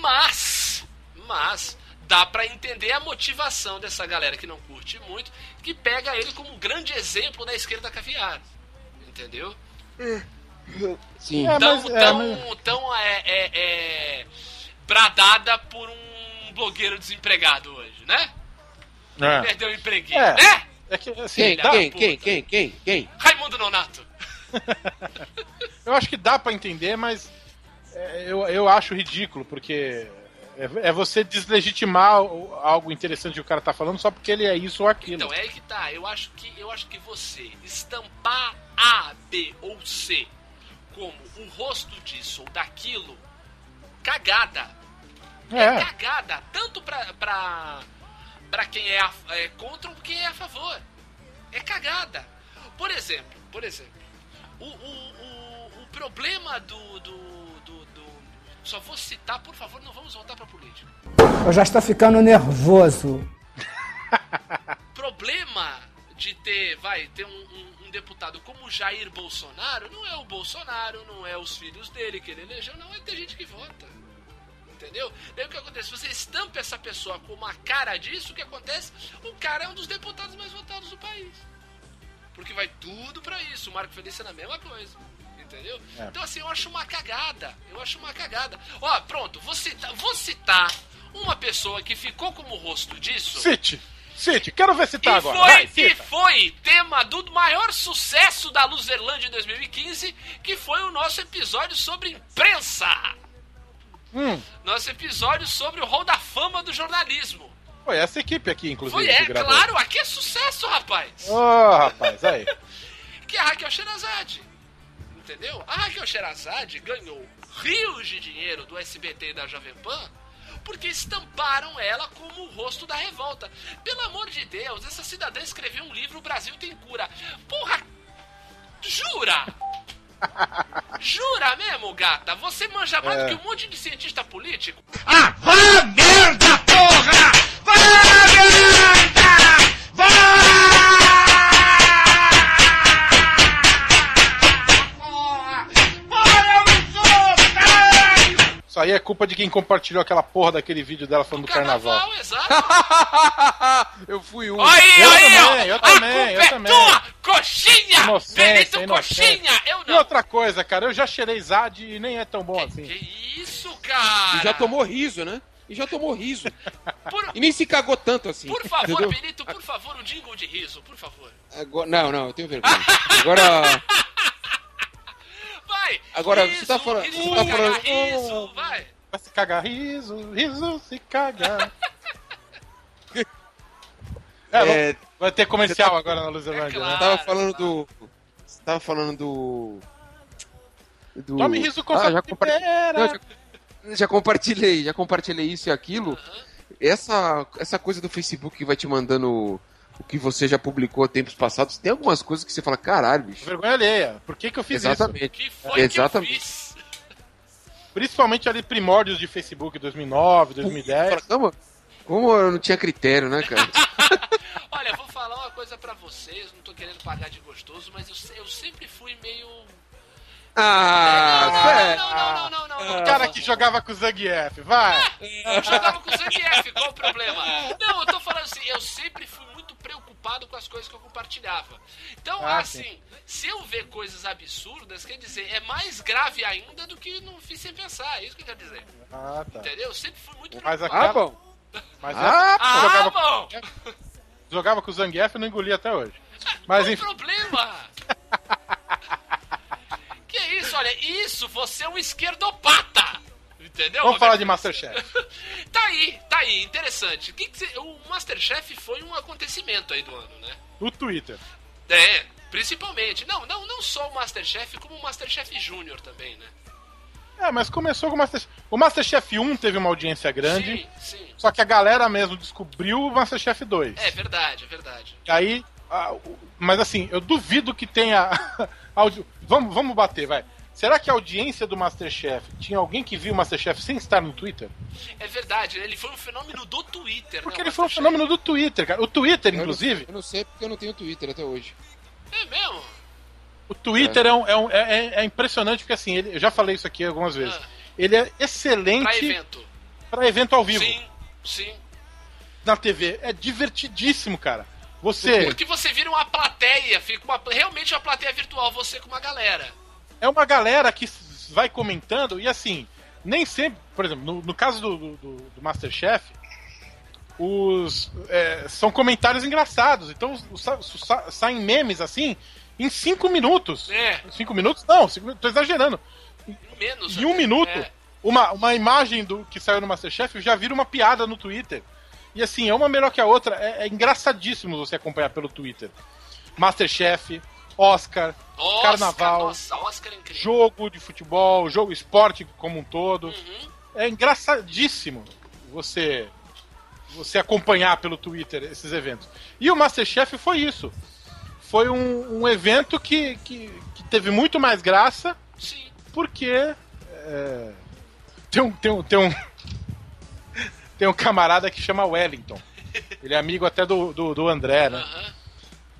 Mas, mas, dá pra entender a motivação dessa galera que não curte muito, que pega ele como um grande exemplo da esquerda caviar. Entendeu?
Sim.
É,
Tão,
é,
tão,
mas-
tão é, é, é, bradada por um blogueiro desempregado hoje, né?
É.
Perdeu o empreguinho,
É.
né?
É que, assim,
Quem,
dá-
quem, quem, quem, quem, quem?
Raimundo Nonato.
eu acho que dá pra entender, mas é, eu, eu acho ridículo, porque é, é você deslegitimar algo interessante que o cara tá falando só porque ele é isso ou aquilo.
Então, é aí que tá. Eu acho que, eu acho que você estampar A, B ou C como o rosto disso ou daquilo, cagada. É,
é.
cagada. Tanto pra, pra, pra quem é, a- é contra ou quem é a favor. É cagada. Por exemplo, por exemplo, o, o, o, o problema do, do- Só vou citar, por favor, não vamos voltar pra política.
Eu já estou ficando nervoso.
problema de ter, vai, ter um, um- um deputado como Jair Bolsonaro não é o Bolsonaro, não é os filhos dele que ele elegeu, não é ter gente que vota. Entendeu? Daí o que acontece? Você estampa essa pessoa como a cara disso, o que acontece? O cara é um dos deputados mais votados do país. Porque vai tudo pra isso. O Marco Felício é a mesma coisa. Entendeu?
É.
Então, assim, eu acho uma cagada. Eu acho uma cagada. Ó, pronto, vou citar, vou citar uma pessoa que ficou como rosto disso.
Cite! Cite! Quero ver tá
E
agora.
foi,
Vai,
e foi tema do maior sucesso da Luzerlândia em 2015, que foi o nosso episódio sobre imprensa.
Hum.
Nosso episódio sobre o Hall da Fama do jornalismo.
Foi essa equipe aqui, inclusive.
Foi, é, claro, aqui é sucesso, rapaz.
Ô, rapaz, aí.
Que é a Raquel Sherazade. Entendeu? A Raquel Sherazade ganhou rios de dinheiro do SBT e da Jovem Pan porque estamparam ela como o rosto da revolta. Pelo amor de Deus, essa cidadã escreveu um livro, O Brasil tem cura. Porra! Jura? Jura mesmo, gata? Você manja mais do que um monte de cientista político?
Ah, vá merda, porra!
Isso aí é culpa de quem compartilhou aquela porra daquele vídeo dela falando do carnaval.
exato.
eu fui um.
Aí,
Eu
aí, ó.
também, eu
a
também,
culpa
eu
é
também.
tua, coxinha!
Inocência,
Benito
inocência.
Coxinha! Eu
E
não.
outra coisa, cara, eu já cheirei Zad e nem é tão bom assim.
Que isso, cara?
E já tomou riso, né? E já tomou riso.
Por,
E nem se cagou tanto assim.
por favor,
entendeu?
Benito, por favor, um jingle de riso, por favor.
Agora, não, não, eu tenho vergonha. Agora.
Vai!
Agora,
riso,
você tá falando-
Riso,
você tá
cagar,
falando-
riso, vai!
Vai se cagar riso, riso se cagar. É,
É,
vai ter comercial agora na Luzerlândia,
claro.
né?
tava falando do. Você tava falando do. do...
Tome riso com
ah, já, compar-
pipeira.
Não, já, já compartilhei, já compartilhei isso e aquilo. Essa, essa coisa do Facebook que vai te mandando o que você já publicou tempos passados, tem algumas coisas que você fala, caralho, bicho.
Vergonha alheia. Por que, que eu fiz
Exatamente.
Que foi
Exatamente.
que eu fiz?
isso? Principalmente ali primórdios de Facebook, 2009, 2010.
Fala, Como, como eu não tinha critério, né, cara?
Olha, vou falar uma coisa pra vocês, não tô querendo pagar de gostoso, mas eu, eu sempre fui meio.
Ah,
não, não, não, não, não, não, não.
O cara que jogava com o Zangief, vai!
Eu jogava com o Zangief, qual o problema? Não, eu tô falando assim, eu sempre fui preocupado com as coisas que eu compartilhava. Então,
Ah,
assim, se eu ver coisas absurdas, quer dizer, é mais grave ainda do que não fiz sem pensar, é isso que quer dizer.
Ah, tá.
Entendeu? Eu sempre fui muito
Mas
preocupado.
Ah, bom.
Mas
Ah,
é,
Ah,
jogava,
bom!
jogava com o Zangief e não engolia até hoje. Mas
Qual o
enfim,
problema? que isso, olha, isso, você é um esquerdopata! Entendeu?
vamos falar de Masterchef.
Tá aí, tá aí, interessante. O, o Masterchef foi um acontecimento aí do ano, né?
No Twitter.
É, principalmente. Não, não, não só o Masterchef, como o Masterchef Júnior também, né?
É, mas começou com o Masterchef. O Masterchef 1 teve uma audiência grande,
Sim, sim.
só que a galera mesmo descobriu o Masterchef 2.
É verdade, é verdade.
E aí. o- mas assim, eu duvido que tenha. vamos, vamos bater, vai. Será que a audiência do Masterchef tinha alguém que viu o Masterchef sem estar no Twitter?
É verdade, né? ele foi um fenômeno do Twitter,
Porque
né?
ele foi um fenômeno do Twitter, cara. O Twitter,
Eu não-
inclusive,
Eu não sei porque eu não tenho Twitter até hoje.
É mesmo?
o Twitter é, um- é um- é- é- é impressionante porque assim, ele, eu já falei isso aqui algumas vezes.
Ah.
Ele é
Pra
excelente
evento.
para evento ao vivo
Sim, sim.
na TV. É divertidíssimo, cara. Você
Porque você vira uma plateia, fica uma, realmente uma plateia virtual, você com uma galera.
É uma galera que vai comentando e assim, nem sempre, por exemplo, no, no caso do, do, do- Masterchef, os é, são comentários engraçados. Então os- sa- saem memes assim em cinco minutos.
É,
Cinco minutos? Não, cinco, tô exagerando.
menos.
Em um
até.
minuto,
É.
uma, uma imagem do que saiu no Masterchef já vira uma piada no Twitter. E assim, é uma melhor que a outra. É, é engraçadíssimo você acompanhar pelo Twitter. Masterchef, Oscar,
Oscar,
Carnaval,
Nossa, Oscar é
jogo de futebol, jogo esporte como um todo.
Uhum.
É engraçadíssimo você você acompanhar pelo Twitter esses eventos. E o Masterchef foi isso. Foi um, um evento que, que, que teve muito mais graça
Sim.
porque é, tem um tem um tem um tem um camarada que chama Wellington. Ele é amigo até do, do, do André, né?
Aham.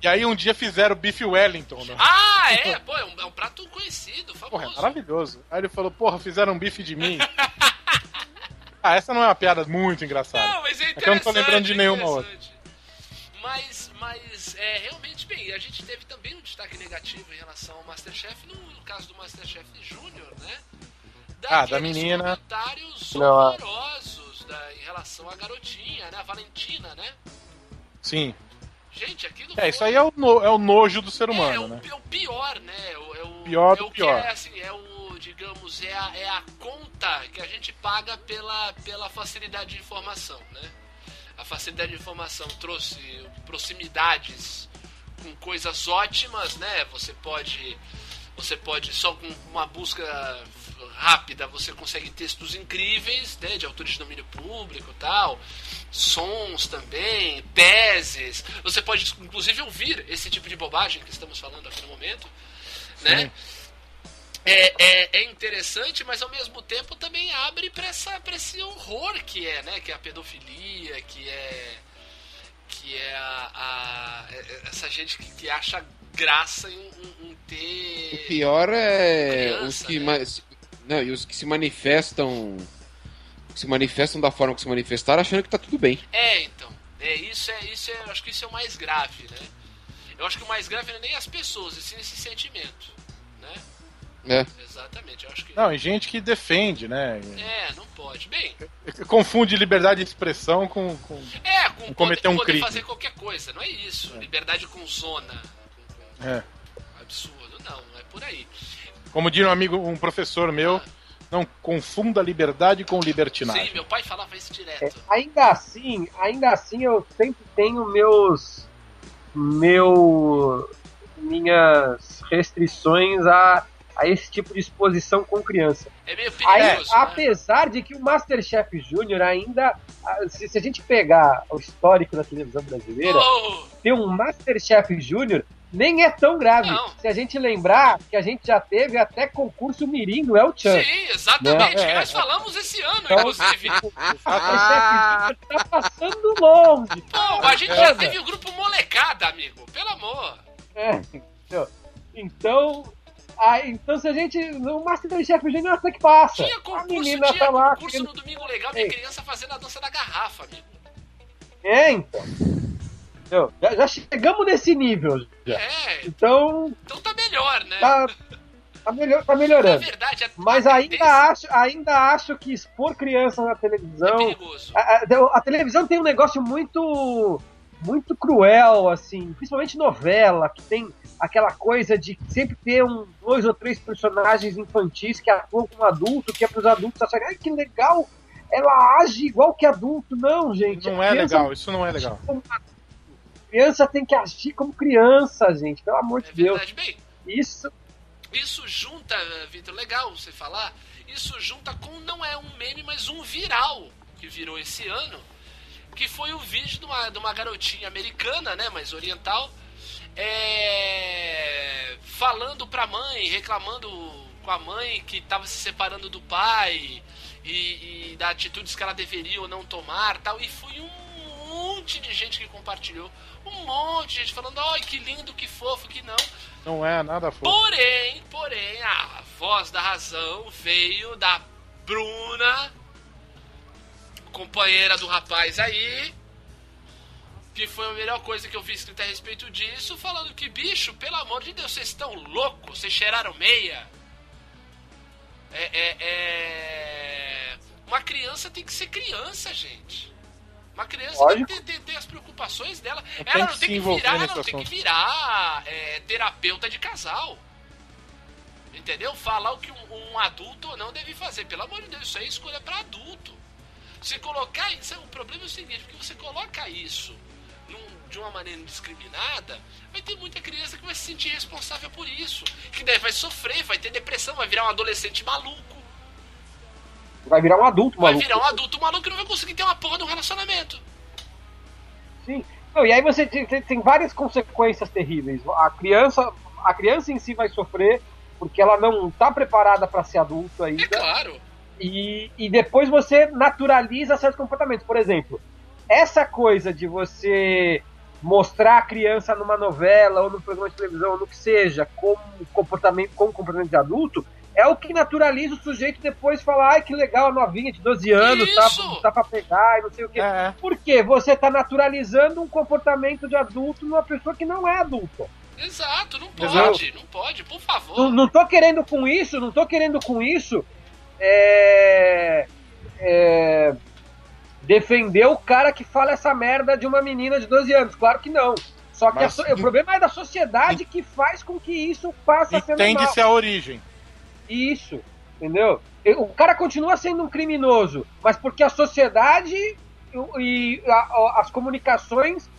E aí um dia fizeram Beef Wellington, né?
Ah, é? Pô, é um, é um prato conhecido,
Porra, é
famoso.
maravilhoso. Aí ele falou, porra, fizeram um bife de mim. ah, essa não é uma piada muito engraçada.
Não, mas é
É que eu não tô lembrando de
interessante,
nenhuma
é
outra.
interessante. Mas, mas é, realmente, bem, a gente teve também um destaque negativo em relação ao Masterchef, no, no caso do Masterchef Júnior, né?
Ah, da menina.
comentários
Não, a-
horrorosos da, em relação à garotinha, né? A Valentina, né?
Sim.
Gente, aquilo
É,
foi...
isso aí é o, no- é o nojo do ser
É,
humano,
o,
né?
é o pior, né? É o, é o,
Pior
é
do
o que
pior.
é, assim, é o, digamos, é a, é a conta que a gente paga pela, pela facilidade de informação, né? A facilidade de informação trouxe proximidades com coisas ótimas, né? Você pode você pode só com uma busca rápida você consegue textos incríveis, né, de autores de domínio público, tal, sons também, teses. Você pode inclusive ouvir esse tipo de bobagem que estamos falando aqui no momento, né? É, é, é, interessante, mas ao mesmo tempo também abre para esse horror que é, né? Que é a pedofilia, que é que é a, a essa gente que, que, acha graça em, em, ter.
O pior é
criança,
os que
né?
mais, não e os que se manifestam que se manifestam da forma que se manifestaram achando que tá tudo bem.
É, então. É isso é isso é, eu acho que isso é o mais grave, né? Eu acho que o mais grave não é nem as pessoas, e sim esse sentimento, né?
É.
Exatamente, eu acho que.
Não, e gente que defende, né?
É, não pode. Bem,
Confunde liberdade de expressão com. com...
é, com
Com cometer
poder,
um crime.
fazer qualquer coisa, não é isso. Liberdade com zona.
É.
Absurdo, não, não é por aí.
Como diz um amigo, um professor meu, não confunda liberdade com libertinagem.
Sim, meu pai falava isso direto.
Ainda assim, ainda assim eu sempre tenho meus meu minhas restrições a, a esse tipo de exposição com criança.
É meio
Aí,
perigoso. né?
apesar de que o Masterchef Júnior ainda, ah, se, se a gente pegar o histórico da televisão brasileira,
Oh,
ter um Masterchef Júnior nem é tão grave.
Não.
Se a gente lembrar que a gente já teve até concurso Mirim do El Chan.
sim, exatamente.
Né?
que nós falamos esse ano,
Então,
inclusive.
Tá passando longe.
Pô, a gente já teve o grupo molecada, amigo. Pelo amor.
É? Então, ah, então se a gente. No Masterchef Júnior até que passa.
Tinha
a
concurso,
menina
tinha
tá lá.
concurso no Domingo Legal, minha criança fazendo a dança da garrafa, amigo.
É, então. Entendeu? Já, já chegamos nesse nível. Já.
É,
Então,
então tá melhor, né?
tá, tá, melhor, tá
Na
melhorando.
verdade, a,
Mas
a
ainda acho, ainda acho que expor criança na
é
televisão.
perigoso.
A, a- a televisão tem um negócio muito muito cruel, assim, principalmente novela, que tem aquela coisa de sempre ter um, dois ou três personagens infantis que atuam como adulto, que é para os adultos acharem, ai que legal, ela age igual que adulto. Não, gente.
Não é legal, isso não é legal.
como adulto. Criança tem que agir como criança, gente, pelo amor
É
de Deus.
verdade. Bem,
Isso
isso junta, Vitor, legal você falar, isso junta com não é um meme, mas um viral que virou esse ano, que foi o vídeo de uma, de uma garotinha americana, né, mas oriental, é, falando pra mãe, reclamando com a mãe que tava se separando do pai e, e da atitudes que ela deveria ou não tomar, tal, e foi um monte de gente que compartilhou, um monte de gente falando, ai que lindo, que fofo, que não.
Não é nada fofo.
Porém, porém, a voz da razão veio da Bruna, companheira do rapaz aí, que foi a melhor coisa que eu vi escrita a respeito disso, falando que, bicho, pelo amor de Deus, vocês estão loucos, vocês cheiraram meia. É, é, é... Uma criança tem que ser criança, gente. Uma criança tem ter- ter as preocupações dela.
Não
ela
tem
não tem que virar, ela não tem que virar é, terapeuta de casal. Entendeu? Falar o que um, um adulto ou não deve fazer. Pelo amor de Deus, isso aí é escolha para adulto. Se colocar isso, o problema é o seguinte, porque você coloca isso num- de uma maneira indiscriminada, vai ter muita criança que vai se sentir responsável por isso. Que daí vai sofrer, vai ter depressão, vai virar um adolescente maluco.
Vai virar um adulto,
Vai
maluco.
virar um adulto maluco que não vai conseguir ter uma porra de um relacionamento.
Sim. Não, e aí você tem, várias consequências terríveis. A criança, a criança em si vai sofrer porque ela não está preparada para ser adulto ainda.
É claro.
E, e depois você naturaliza certos comportamentos. Por exemplo, essa coisa de você mostrar a criança numa novela ou num programa de televisão, ou no que seja, como comportamento, como comportamento de adulto, é o que naturaliza o sujeito depois falar, ai que legal, a novinha de 12 anos, tá,
Isso!
tá pra pegar e não sei o quê.
É,
Por quê? Você tá naturalizando um comportamento de adulto numa pessoa que não é adulta.
Exato, não
Exato.
pode, não pode, por favor.
Não, não tô querendo com isso, não tô querendo com isso é, é, defender o cara que fala essa merda de uma menina de 12 anos. Claro que não. Só que a
Mas-
so- o problema é da sociedade que faz com que isso passe a ser normal.
entende-se a origem.
Isso, entendeu? O cara continua sendo um criminoso, mas porque a sociedade e as comunicações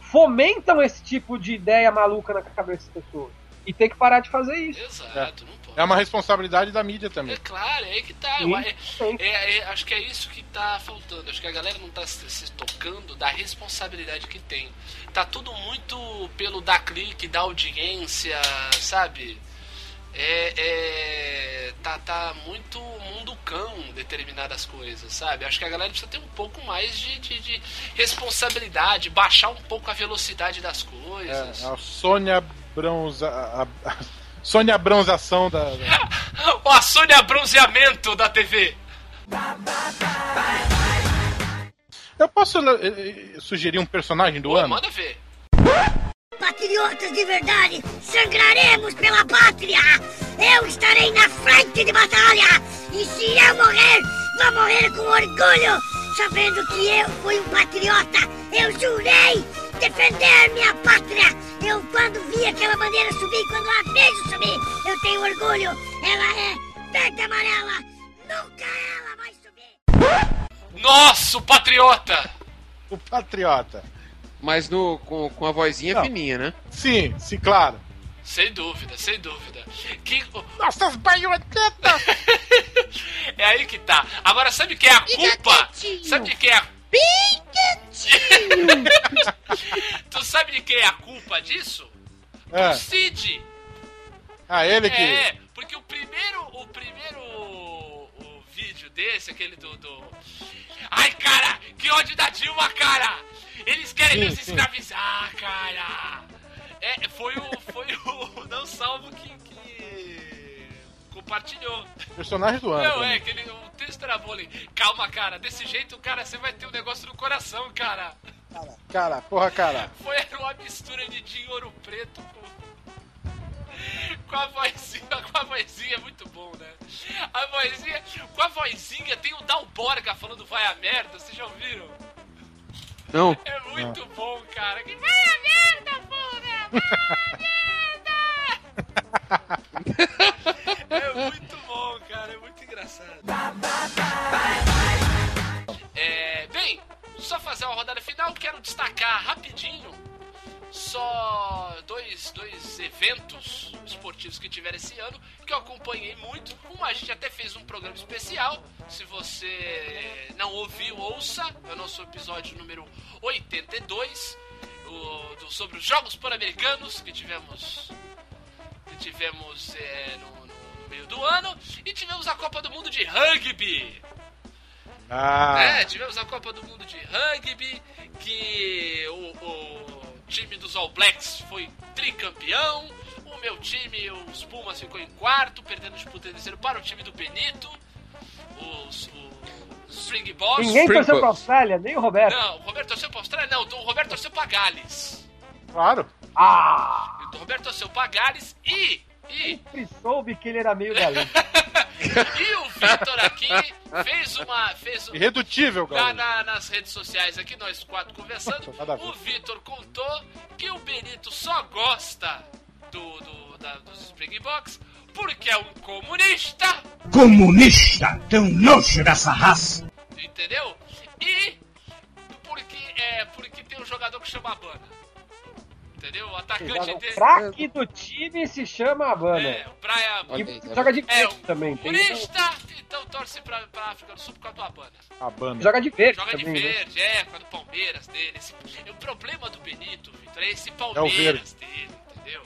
fomentam esse tipo de ideia maluca na cabeça das pessoas. E tem que parar de fazer isso.
Exato, não pode.
É uma responsabilidade da mídia também.
É claro, é aí que tá.
Sim,
É-
sim.
é- é- acho que é isso que tá faltando. Acho que a galera não tá se, se tocando da responsabilidade que tem. Tá tudo muito pelo dar clique, da audiência, sabe? É, é- tá, tá muito mundo cão determinadas coisas, sabe? Acho que a galera precisa ter um pouco mais de, de- de responsabilidade, baixar um pouco a velocidade das coisas.
É, a Sônia Bronza. A, a- Sônia Bronzação da.
Ó, a Sônia Bronzeamento da TV.
Eu posso eh, eh, sugerir um personagem do
Pô,
ano?
manda ver.
Patriotas de verdade, sangraremos pela pátria! Eu estarei na frente de batalha! E se eu morrer, vou morrer com orgulho, sabendo que eu fui um patriota! Eu jurei defender minha pátria! Eu, quando vi aquela bandeira subir, quando a vejo subir, eu tenho orgulho! Ela é verde amarela! Nunca ela vai subir!
Nosso patriota!
O Patriota.
Mas no, com, com a vozinha
Não.
fininha, né?
Sim, sim, claro.
Sem dúvida, sem dúvida. Que,
Nossas baionetas!
é aí que tá. Agora, sabe quem é a culpa? Sabe de quem é a... tu sabe de quem é a culpa disso?
É.
O Cid.
Ah, ele que.
É, porque o primeiro, o primeiro o vídeo desse, aquele do, do... Ai, cara, que ódio da Dilma, cara! Eles querem
Sim,
nos
sim.
escravizar, cara! É, foi o, foi o Não Salvo que, que compartilhou.
Personagem do ano.
Não,
também.
é, aquele, o texto era bom ali. Calma, cara, desse jeito, cara, você vai ter um negócio no coração, cara.
Cara, porra, cara.
Foi uma mistura de Ouro Preto com... Com a vozinha, com a vozinha é muito bom, né? A vozinha, com a vozinha tem o Dalborga falando vai a merda, vocês já ouviram?
Não.
É muito bom, cara. Que vai a merda, porra! Vai a merda! É muito bom, cara. É muito engraçado. É, bem, só fazer uma rodada final. Quero destacar rapidinho só dois, dois eventos esportivos que tiveram esse ano que eu acompanhei muito. Uma a gente até fez um programa especial. Se você não ouviu, ouça. É o nosso episódio número 82 o, do- sobre os Jogos Pan-Americanos que tivemos que tivemos é, no, no- meio do ano. E tivemos a Copa do Mundo de Rugby.
Ah,
É, tivemos a Copa do Mundo de Rugby, que o, o time dos All Blacks foi tricampeão. O meu time, os Pumas, ficou em quarto, perdendo o disputa terceiro para o time do Benito. Os, os Springboks.
Ninguém torceu
Springboks.
pra Austrália, nem o Roberto.
Não, o Roberto torceu pra Austrália, não, o Roberto torceu pra Gales.
claro.
Ah!
O Roberto torceu pra Gales e. E,
Sempre soube que ele era meio galinha.
e o Vitor aqui fez uma. Fez um,
Irredutível, cara.
na- nas redes sociais aqui, nós quatro conversando, o Vitor contou que o Benito só gosta do, do- da- dos Springboks porque é um comunista,
Comunista, tão nojo dessa raça.
entendeu? E porque, é, porque tem um jogador que chama Habana. Entendeu? O atacante
O
dele.
craque do time se chama Havana.
É, o Brian
E
tá
joga de
É
verde
um
também. Tem
comunista, então torce pra, pra África do Sul por causa do Habana.
A banda.
joga de verde
Joga de
também. né?
verde, é, por causa do Palmeiras dele. Esse- o problema do Benito, Vitor, é esse
É o
Palmeiras dele, entendeu?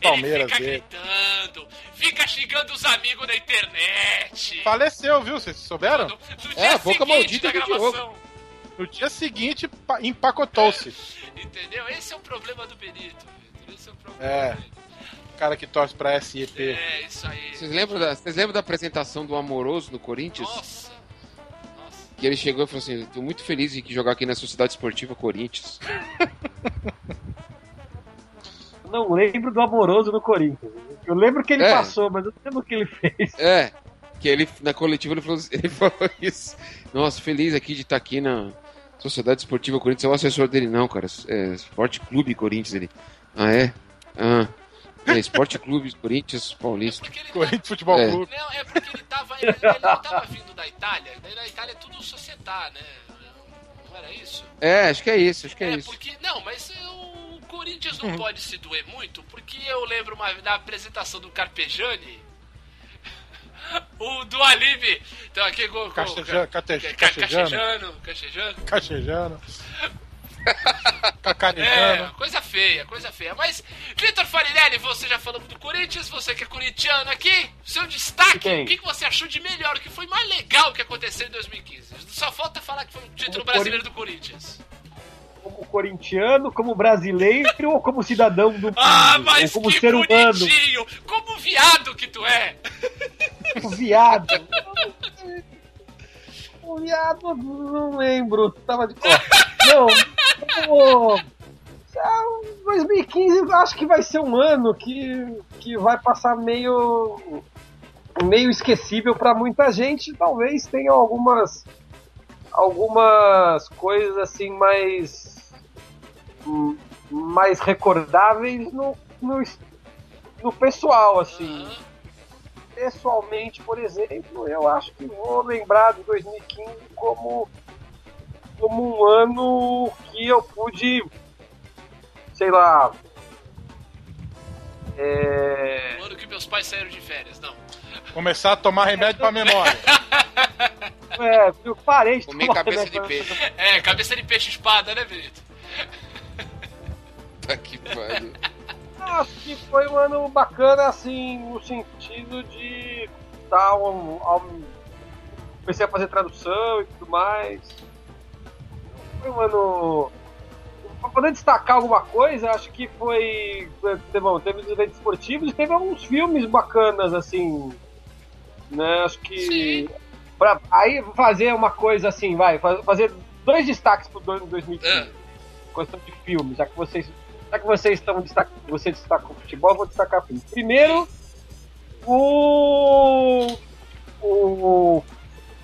Palmeiras
Ele fica
dele.
gritando, fica xingando os amigos na internet.
Faleceu, viu? Vocês souberam?
No, no
É,
dia
a boca
seguinte
maldita
da
do Diogo.
gravação.
No dia seguinte, pa- empacotou-se.
Entendeu? Esse é o problema do Benito, Vitor. Esse é o problema
É.
dele.
Cara que torce pra SEP.
É, isso aí.
Vocês lembram, da, vocês lembram da apresentação do Amoroso no Corinthians?
Nossa. Nossa.
Que ele chegou e falou assim: tô muito feliz de jogar aqui na Sociedade Esportiva Corinthians.
Não lembro do amoroso no Corinthians. Eu lembro que ele
É.
passou, mas eu não lembro o que ele fez.
É, que ele na coletiva ele falou, ele falou isso. Nossa, feliz aqui de estar aqui na Sociedade Esportiva Corinthians. É o assessor dele, não, cara. É Esporte Clube Corinthians. Ele. Ah, é? Ah. É, Esporte Clube Corinthians Paulista.
Ele
Corinthians Futebol
É.
Clube.
Não, é porque ele tava. Ele, ele não tava vindo da Itália. Daí na Itália é tudo societar, né? era isso?
É, acho que é isso, acho que é,
É,
isso.
porque. Não, mas o Corinthians
Uhum.
não pode se doer muito, porque eu lembro uma, da apresentação do Carpejani. O do Alibe. Então aqui com. com-
Casteja-
ca-
cate-
ca-
cachejano.
Cachejano. Cachejano.
Cachejando.
É, coisa feia, coisa feia. Mas, Vitor Farinelli, você já falou do Corinthians, você que é corintiano aqui, seu destaque, o que, que você achou de melhor, o que foi mais legal que aconteceu em 2015? Só falta falar que foi o título
Como
brasileiro do Corinthians.
Como corintiano, como brasileiro ou como cidadão do mundo?
Ah, mas
como
que
ser humano?
bonitinho! Como viado que tu é!
O viado. O viado, não lembro. Tava de. Não, o- ah, 2015 eu acho que vai ser um ano que, que vai passar meio. meio esquecível pra muita gente. Talvez tenha algumas. Algumas coisas assim mais. mais recordáveis no, no, no pessoal, assim pessoalmente, por exemplo, eu acho que vou lembrar de 2015 como, como um ano que eu pude, sei lá. É,
O ano que meus pais saíram de férias, não.
Começar a tomar remédio pra memória.
é, eu parei de
Comi
tomar
cabeça de peixe.
É, cabeça de peixe espada, né, Benito?
Tá que pariu.
Acho que foi um ano bacana, assim, no sentido de dar um, um- comecei a fazer tradução e tudo mais. Foi um ano. Pra poder destacar alguma coisa, acho que foi. Teve, bom, teve os eventos esportivos e teve alguns filmes bacanas, assim. Né? Acho que. Pra, aí fazer uma coisa assim, vai, fa- fazer dois destaques pro ano 2015. Questão de filmes, já que vocês. Já que vocês estão destacando, você destaca o futebol, eu vou destacar filme. Primeiro, o. O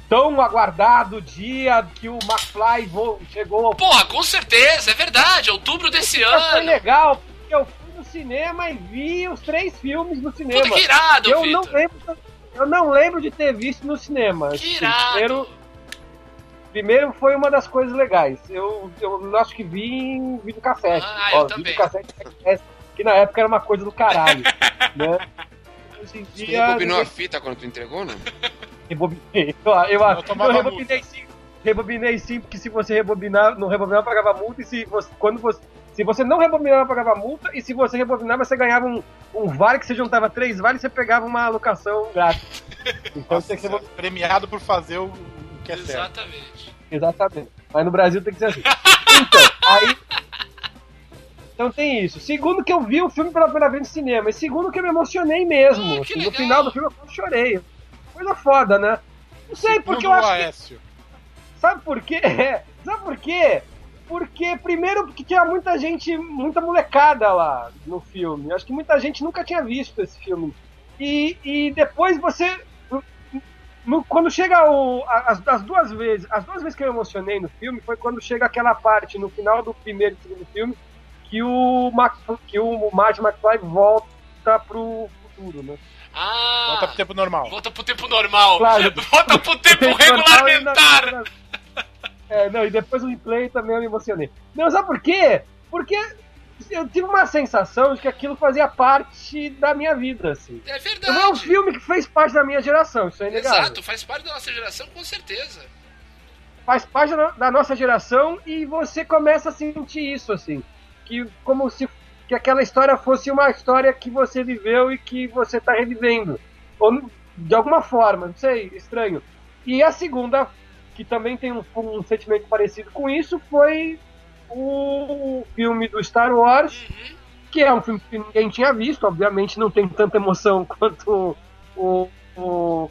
tão aguardado dia que o McFly vo- chegou ao
Porra, com certeza, é verdade, outubro desse
Foi
ano.
legal, porque eu fui no cinema e vi os três filmes no cinema.
Puta, que irado,
eu
Vitor.
não lembro, eu não lembro de ter visto no cinema. Assim. Primeiro, primeiro foi uma das coisas legais. Eu, eu acho que vi em vídeo cassete.
Ah, eu
vi
também.
cassete que na época era uma coisa do caralho. né? Hoje em
Você
dia.
rebobinou a fita quando tu entregou, não?
Rebobinei. Eu, eu, eu,
tomava
rebobinei sim. Rebobinei sim, porque se você rebobinar, não rebobinar pagava multa, e se você, quando você, se você não rebobinar pagava multa, e se você rebobinar você ganhava um, um vale que você juntava três vales e você pegava uma alocação grátis. Então você tem que rebobinar.
Premiado por fazer o que é certo.
Exatamente.
Exatamente. Mas no Brasil tem que ser assim. Então, aí. Então tem isso. Segundo que eu vi o filme pela primeira vez no cinema. E segundo que eu me emocionei mesmo.
Ah,
assim, no final do filme eu chorei. Coisa foda, né? Não sei, porque eu acho que. Sabe por quê? Sabe por quê? Porque, primeiro, porque tinha muita gente, muita molecada lá no filme. Acho que muita gente nunca tinha visto esse filme. E, e depois você. no- quando chega o, as, as duas vezes. As duas vezes que eu emocionei no filme foi quando chega aquela parte no final do primeiro e segundo filme que o, Mac, que o Marty McFly volta pro futuro, né?
Ah,
Volta pro tempo normal.
volta pro tempo normal.
Claro.
Volta pro tempo regulamentar.
É, não, e depois o replay também eu me emocionei. Não, sabe por quê? Porque eu tive uma sensação de que aquilo fazia parte da minha vida, assim.
É
Então é um
verdade.
filme que fez parte da minha geração, isso é inegável.
Exato, faz parte da nossa geração, com certeza.
Faz parte da nossa geração e você começa a sentir isso, assim. Que como se que aquela história fosse uma história que você viveu e que você tá revivendo. Ou de alguma forma, não sei, estranho. E a segunda, que também tem um, um sentimento parecido com isso, foi o filme do Star Wars,
Uhum.
que é um filme que ninguém tinha visto, obviamente não tem tanta emoção quanto o, o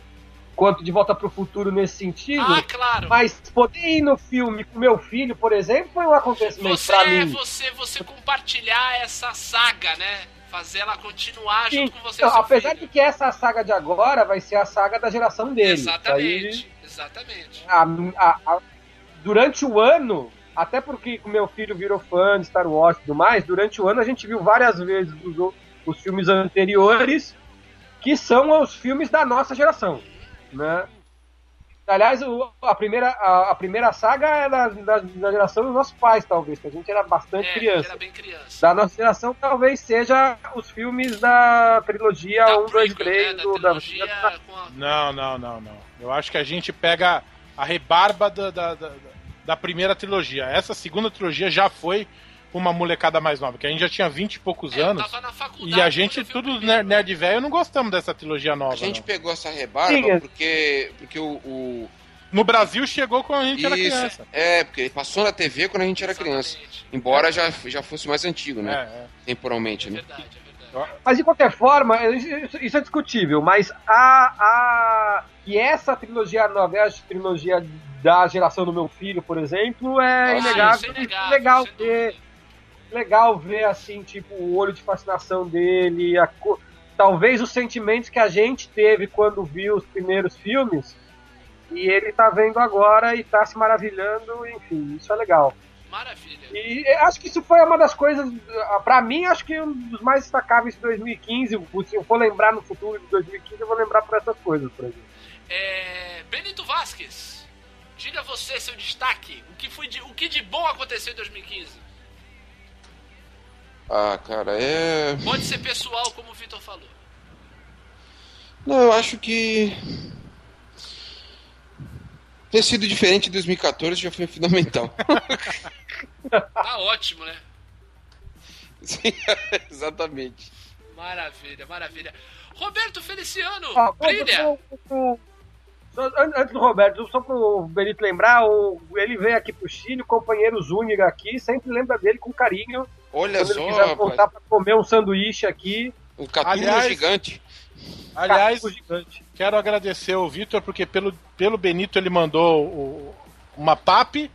quanto de Volta para o Futuro nesse sentido.
Ah, claro.
Mas poder ir no filme com meu filho, por exemplo, foi um acontecimento
Você,
pra mim.
você, você compartilhar essa saga, né? Fazer ela continuar
Sim,
junto com você.
então, apesar
filho.
de que essa saga de agora vai ser a saga da geração dele.
Exatamente, exatamente.
A- a- a- durante o ano, até porque o meu filho virou fã de Star Wars e tudo mais, durante o ano a gente viu várias vezes os, os filmes anteriores, que são os filmes da nossa geração. Né? Aliás, o- a, primeira, a, a primeira saga é da, da, da geração dos nossos pais, talvez, que a gente era bastante
É,
criança.
era bem criança.
Da nossa geração, talvez seja os filmes da trilogia
Da
1, 2,
prequel,
3
né, da
do, da,
trilogia a...
Não, não, não, não. Eu acho que a gente pega a rebarba da, da, da, da primeira trilogia. Essa segunda trilogia já foi uma molecada mais nova, que a gente já tinha 20 e poucos
É,
anos.
tava na faculdade
E a gente, tudo nerd velho, não gostamos dessa trilogia nova.
A gente
não.
pegou essa rebarba
Sim, é.
porque, porque o, o-
No Brasil chegou quando a gente era
Isso,
criança.
É, porque ele passou na TV quando a gente era criança. Embora já, já fosse mais antigo,
É,
né?
é.
Temporalmente,
É
né?
verdade, é verdade.
Mas de qualquer forma, isso, é discutível, mas a, a. E essa trilogia nova, a trilogia da geração do meu filho, por exemplo, é
Ah,
inegável.
é
e
inegável,
legal
sem
ver. Legal ver assim, tipo, o olho de fascinação dele, a talvez os sentimentos que a gente teve quando viu os primeiros filmes, e ele tá vendo agora e tá se maravilhando, enfim, isso é legal.
Maravilha.
E eu acho que isso foi uma das coisas, ah, pra mim, acho que um dos mais destacáveis de 2015. Se eu for lembrar no futuro de 2015, eu vou lembrar por essas coisas, por exemplo.
É, Benito Vasquez, diga você seu destaque. O que, foi de, o que de bom aconteceu em 2015?
Ah, cara, é.
Pode ser pessoal, como o Vitor falou.
Não, eu acho que. Ter sido diferente de 2014 já foi fundamental.
Tá ótimo, né?
Sim, exatamente.
Maravilha, maravilha. Roberto Feliciano,
Ó,
brilha!
só- só- antes do Roberto, só pro Benito lembrar, o, ele veio aqui pro Chile, o companheiro Zúñiga aqui, sempre lembra dele com carinho.
Olha
Quando ele
só,
quiser voltar
rapaz.
pra comer um sanduíche aqui,
O
Aliás-
gigante.
Aliás,
catulo gigante.
quero agradecer o Vitor, porque pelo, pelo Benito ele mandou o- uma PAP.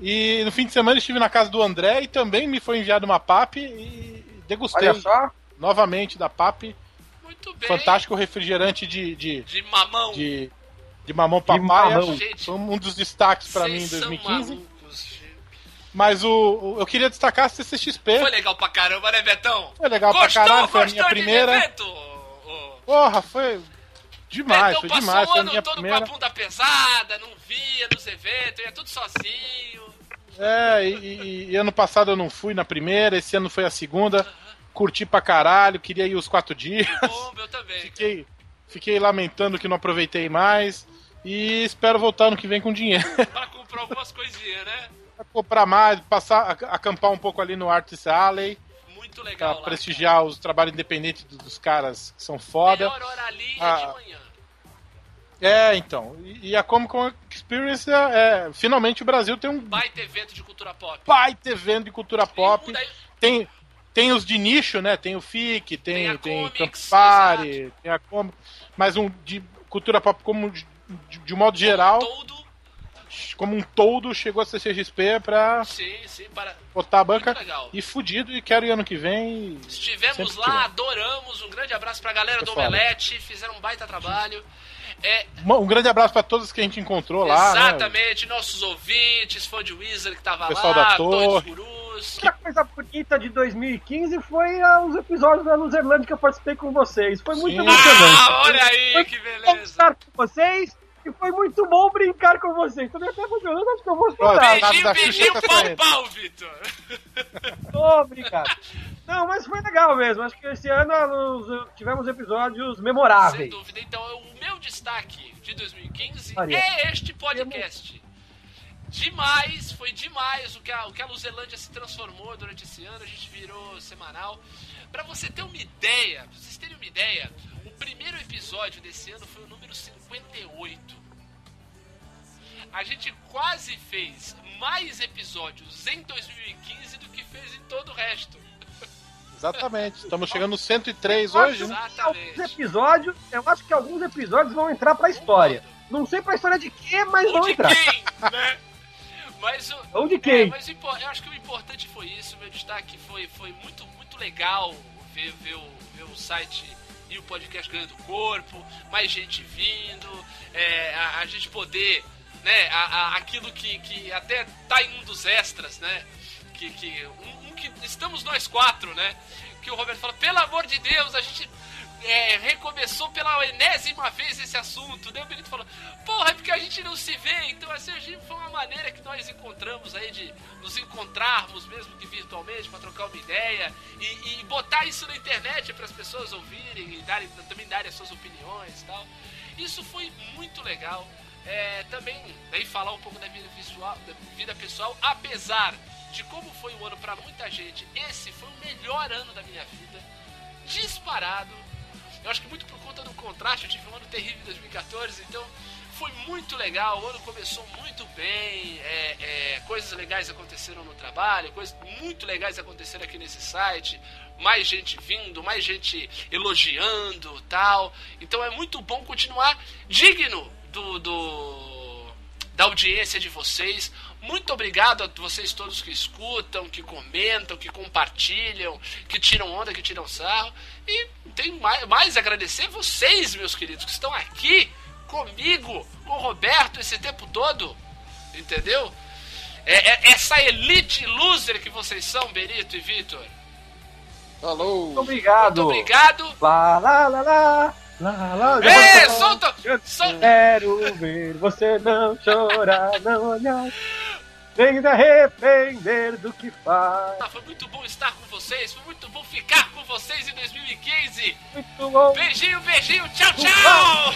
E no fim de semana estive na casa do André e também me foi enviado uma PAP e degustei
Olha só,
novamente da PAP.
Muito bem.
Fantástico refrigerante de, de,
De mamão.
de, de mamão.
Gente,
Foi um dos destaques pra mim em
Vocês são
2015. Mas o, o- eu queria destacar a CCXP.
Foi legal pra caramba, né, Betão?
Foi legal
Gostou,
pra caralho, foi a minha primeira.
evento?
Porra, foi demais,
Betão
foi
passou
demais.
o
Foi a
ano todo
primeira.
com a bunda pesada, não via nos eventos, ia tudo sozinho.
É, e, e- e ano passado eu não fui na primeira, esse ano foi a segunda. Curti pra caralho, queria ir os quatro dias.
Bom, eu também.
Fiquei, fiquei lamentando que não aproveitei mais. E espero voltar ano que vem com dinheiro.
Pra comprar algumas coisinhas, né?
Pra comprar mais, passar, ac- acampar um pouco ali no Artist Alley.
Muito
Pra
legal lá.
prestigiar os trabalhos independentes dos, caras que são foda.
Melhor hora ali é
Ah.
de manhã.
É, então. E, a Comic Con Experience é, é- Finalmente o Brasil tem um
Baita evento de cultura pop.
baita evento de cultura pop.
Daí-
Tem, tem os de nicho, né? Tem o FIC, tem,
Tem
tem, Campari, tem a Comic. Mas um de cultura pop como de, de, de um modo geral,
Todo.
Como um todo, chegou a CCXP pra
Sim, sim, para.
botar a banca. E fudido, e quero ir ano que vem. e-
Estivemos lá,
tiver.
adoramos. Um grande abraço pra galera do
Pessoal.
Omelete, fizeram um baita trabalho. É,
Um grande abraço pra todos que a gente encontrou lá. né?
exatamente, nossos ouvintes, fã de Wizard que tava
Pessoal
lá,
da
dois
Torre.
gurus.
outra coisa bonita de 2015 foi ah, os episódios da Luzerlândia que eu participei com vocês. Foi muito
Sim.
emocionante.
Ah, olha aí,
Foi
que
bom
beleza.
estar com vocês e foi muito bom brincar com vocês. Também até emocionante, acho que eu vou chorar.
Beijinho, beijinho,
tá
pau, pau, Vitor.
Obrigado. Não, mas foi legal mesmo. Acho que esse ano nos- tivemos episódios
Sem
memoráveis.
dúvida. Então, o meu destaque de 2015
Olha.
é este podcast. Demais, foi demais o que, a, o que a Luzelândia se transformou durante esse ano. A gente virou semanal. Pra você ter uma ideia, pra vocês terem uma ideia, o primeiro episódio desse ano foi o 58. A gente quase fez mais episódios em 2015 do que fez em todo o resto.
Exatamente. Estamos chegando no 103 hoje, né?
Alguns
Exatamente.
episódios, eu acho que alguns episódios vão entrar pra história. Não sei pra história de quê, mas
Ou
vão
de
entrar.
quem, né? Mas o,
Ou de
É,
quem?
mas o eu acho que o importante foi isso. Meu destaque foi, foi muito, muito legal ver, ver, o, ver o site e o podcast ganhando corpo, mais gente vindo, é, a, a gente poder, né, a, a- aquilo que, que até tá em um dos extras, né? Que, que, um, um que estamos nós quatro, né? Que o Roberto fala, pelo amor de Deus, a gente é, recomeçou pela enésima vez esse assunto. Daí o Benito falou: Porra, é porque a gente não se vê. Então, assim, foi uma maneira que nós encontramos aí de nos encontrarmos, mesmo que virtualmente, para trocar uma ideia e, e botar isso na internet para as pessoas ouvirem e darem, também darem as suas opiniões e tal. Isso foi muito legal. É, também, daí falar um pouco da vida, visual, da vida pessoal, apesar de como foi o ano para muita gente, esse foi o melhor ano da minha vida, disparado. Eu acho que muito por conta do contraste, eu tive um ano terrível em 2014, então foi muito legal. O ano começou muito bem, é, é, coisas legais aconteceram no trabalho, coisas muito legais aconteceram aqui nesse site. Mais gente vindo, mais gente elogiando tal. Então é muito bom continuar digno do, do da audiência de vocês. Muito obrigado a vocês todos que escutam, que comentam, que compartilham, que tiram onda, que tiram sarro. E tem mais, mais agradecer vocês, meus queridos, que estão aqui comigo, com o Roberto esse tempo todo. Entendeu? É, é essa elite loser que vocês são, Benito e Vitor.
Alô.
Muito obrigado.
Muito obrigado.
Lá, lá, lá, lá. Lá, lá,
Ei, solta! Solta.
quero ver você não chorar, não olhar. Nem se arrepender do que faz.
Ah, foi muito bom estar com vocês, foi muito bom ficar com vocês em 2015.
Muito bom.
Beijinho, beijinho, tchau, tchau!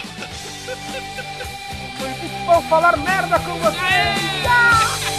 Foi muito bom falar merda com vocês.
Caralho,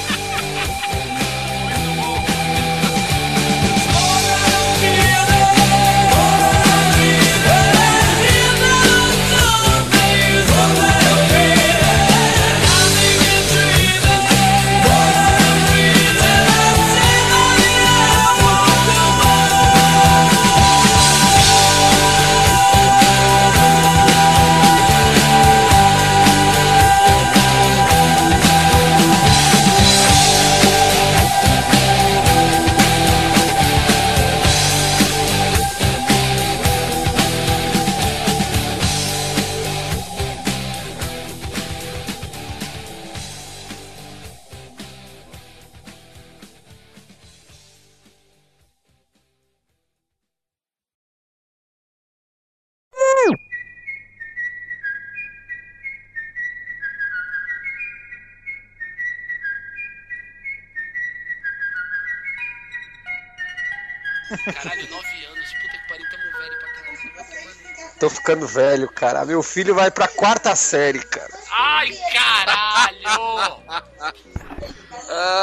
ficando velho, cara. Meu filho vai pra quarta série, cara.
Ai, caralho!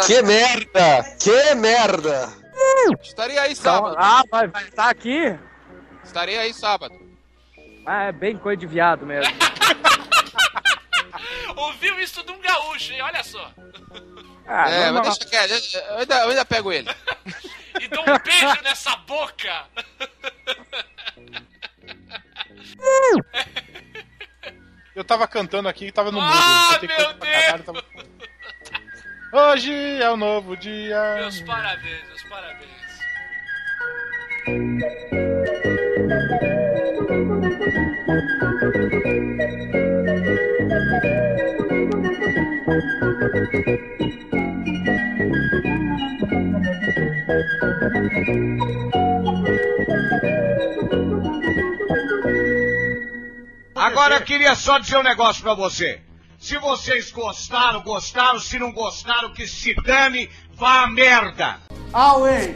Que merda! Que merda!
Estarei aí
Então,
sábado.
ah, vai vai estar aqui?
Estarei aí sábado.
Ah, é bem coisa de viado mesmo.
Ouviu isso de um gaúcho, hein? Olha só.
Ah,
é, mas deixa quieto. Eu ainda, eu ainda pego ele.
E dou um beijo nessa boca.
Eu tava cantando aqui e tava no mudo.
Ah, meu
pra caralho, tava- Hoje é um novo dia.
Meus parabéns, meus parabéns.
Agora eu queria só dizer um negócio pra você. Se vocês gostaram, gostaram. Se não gostaram, que se dane, vá a merda.
Away!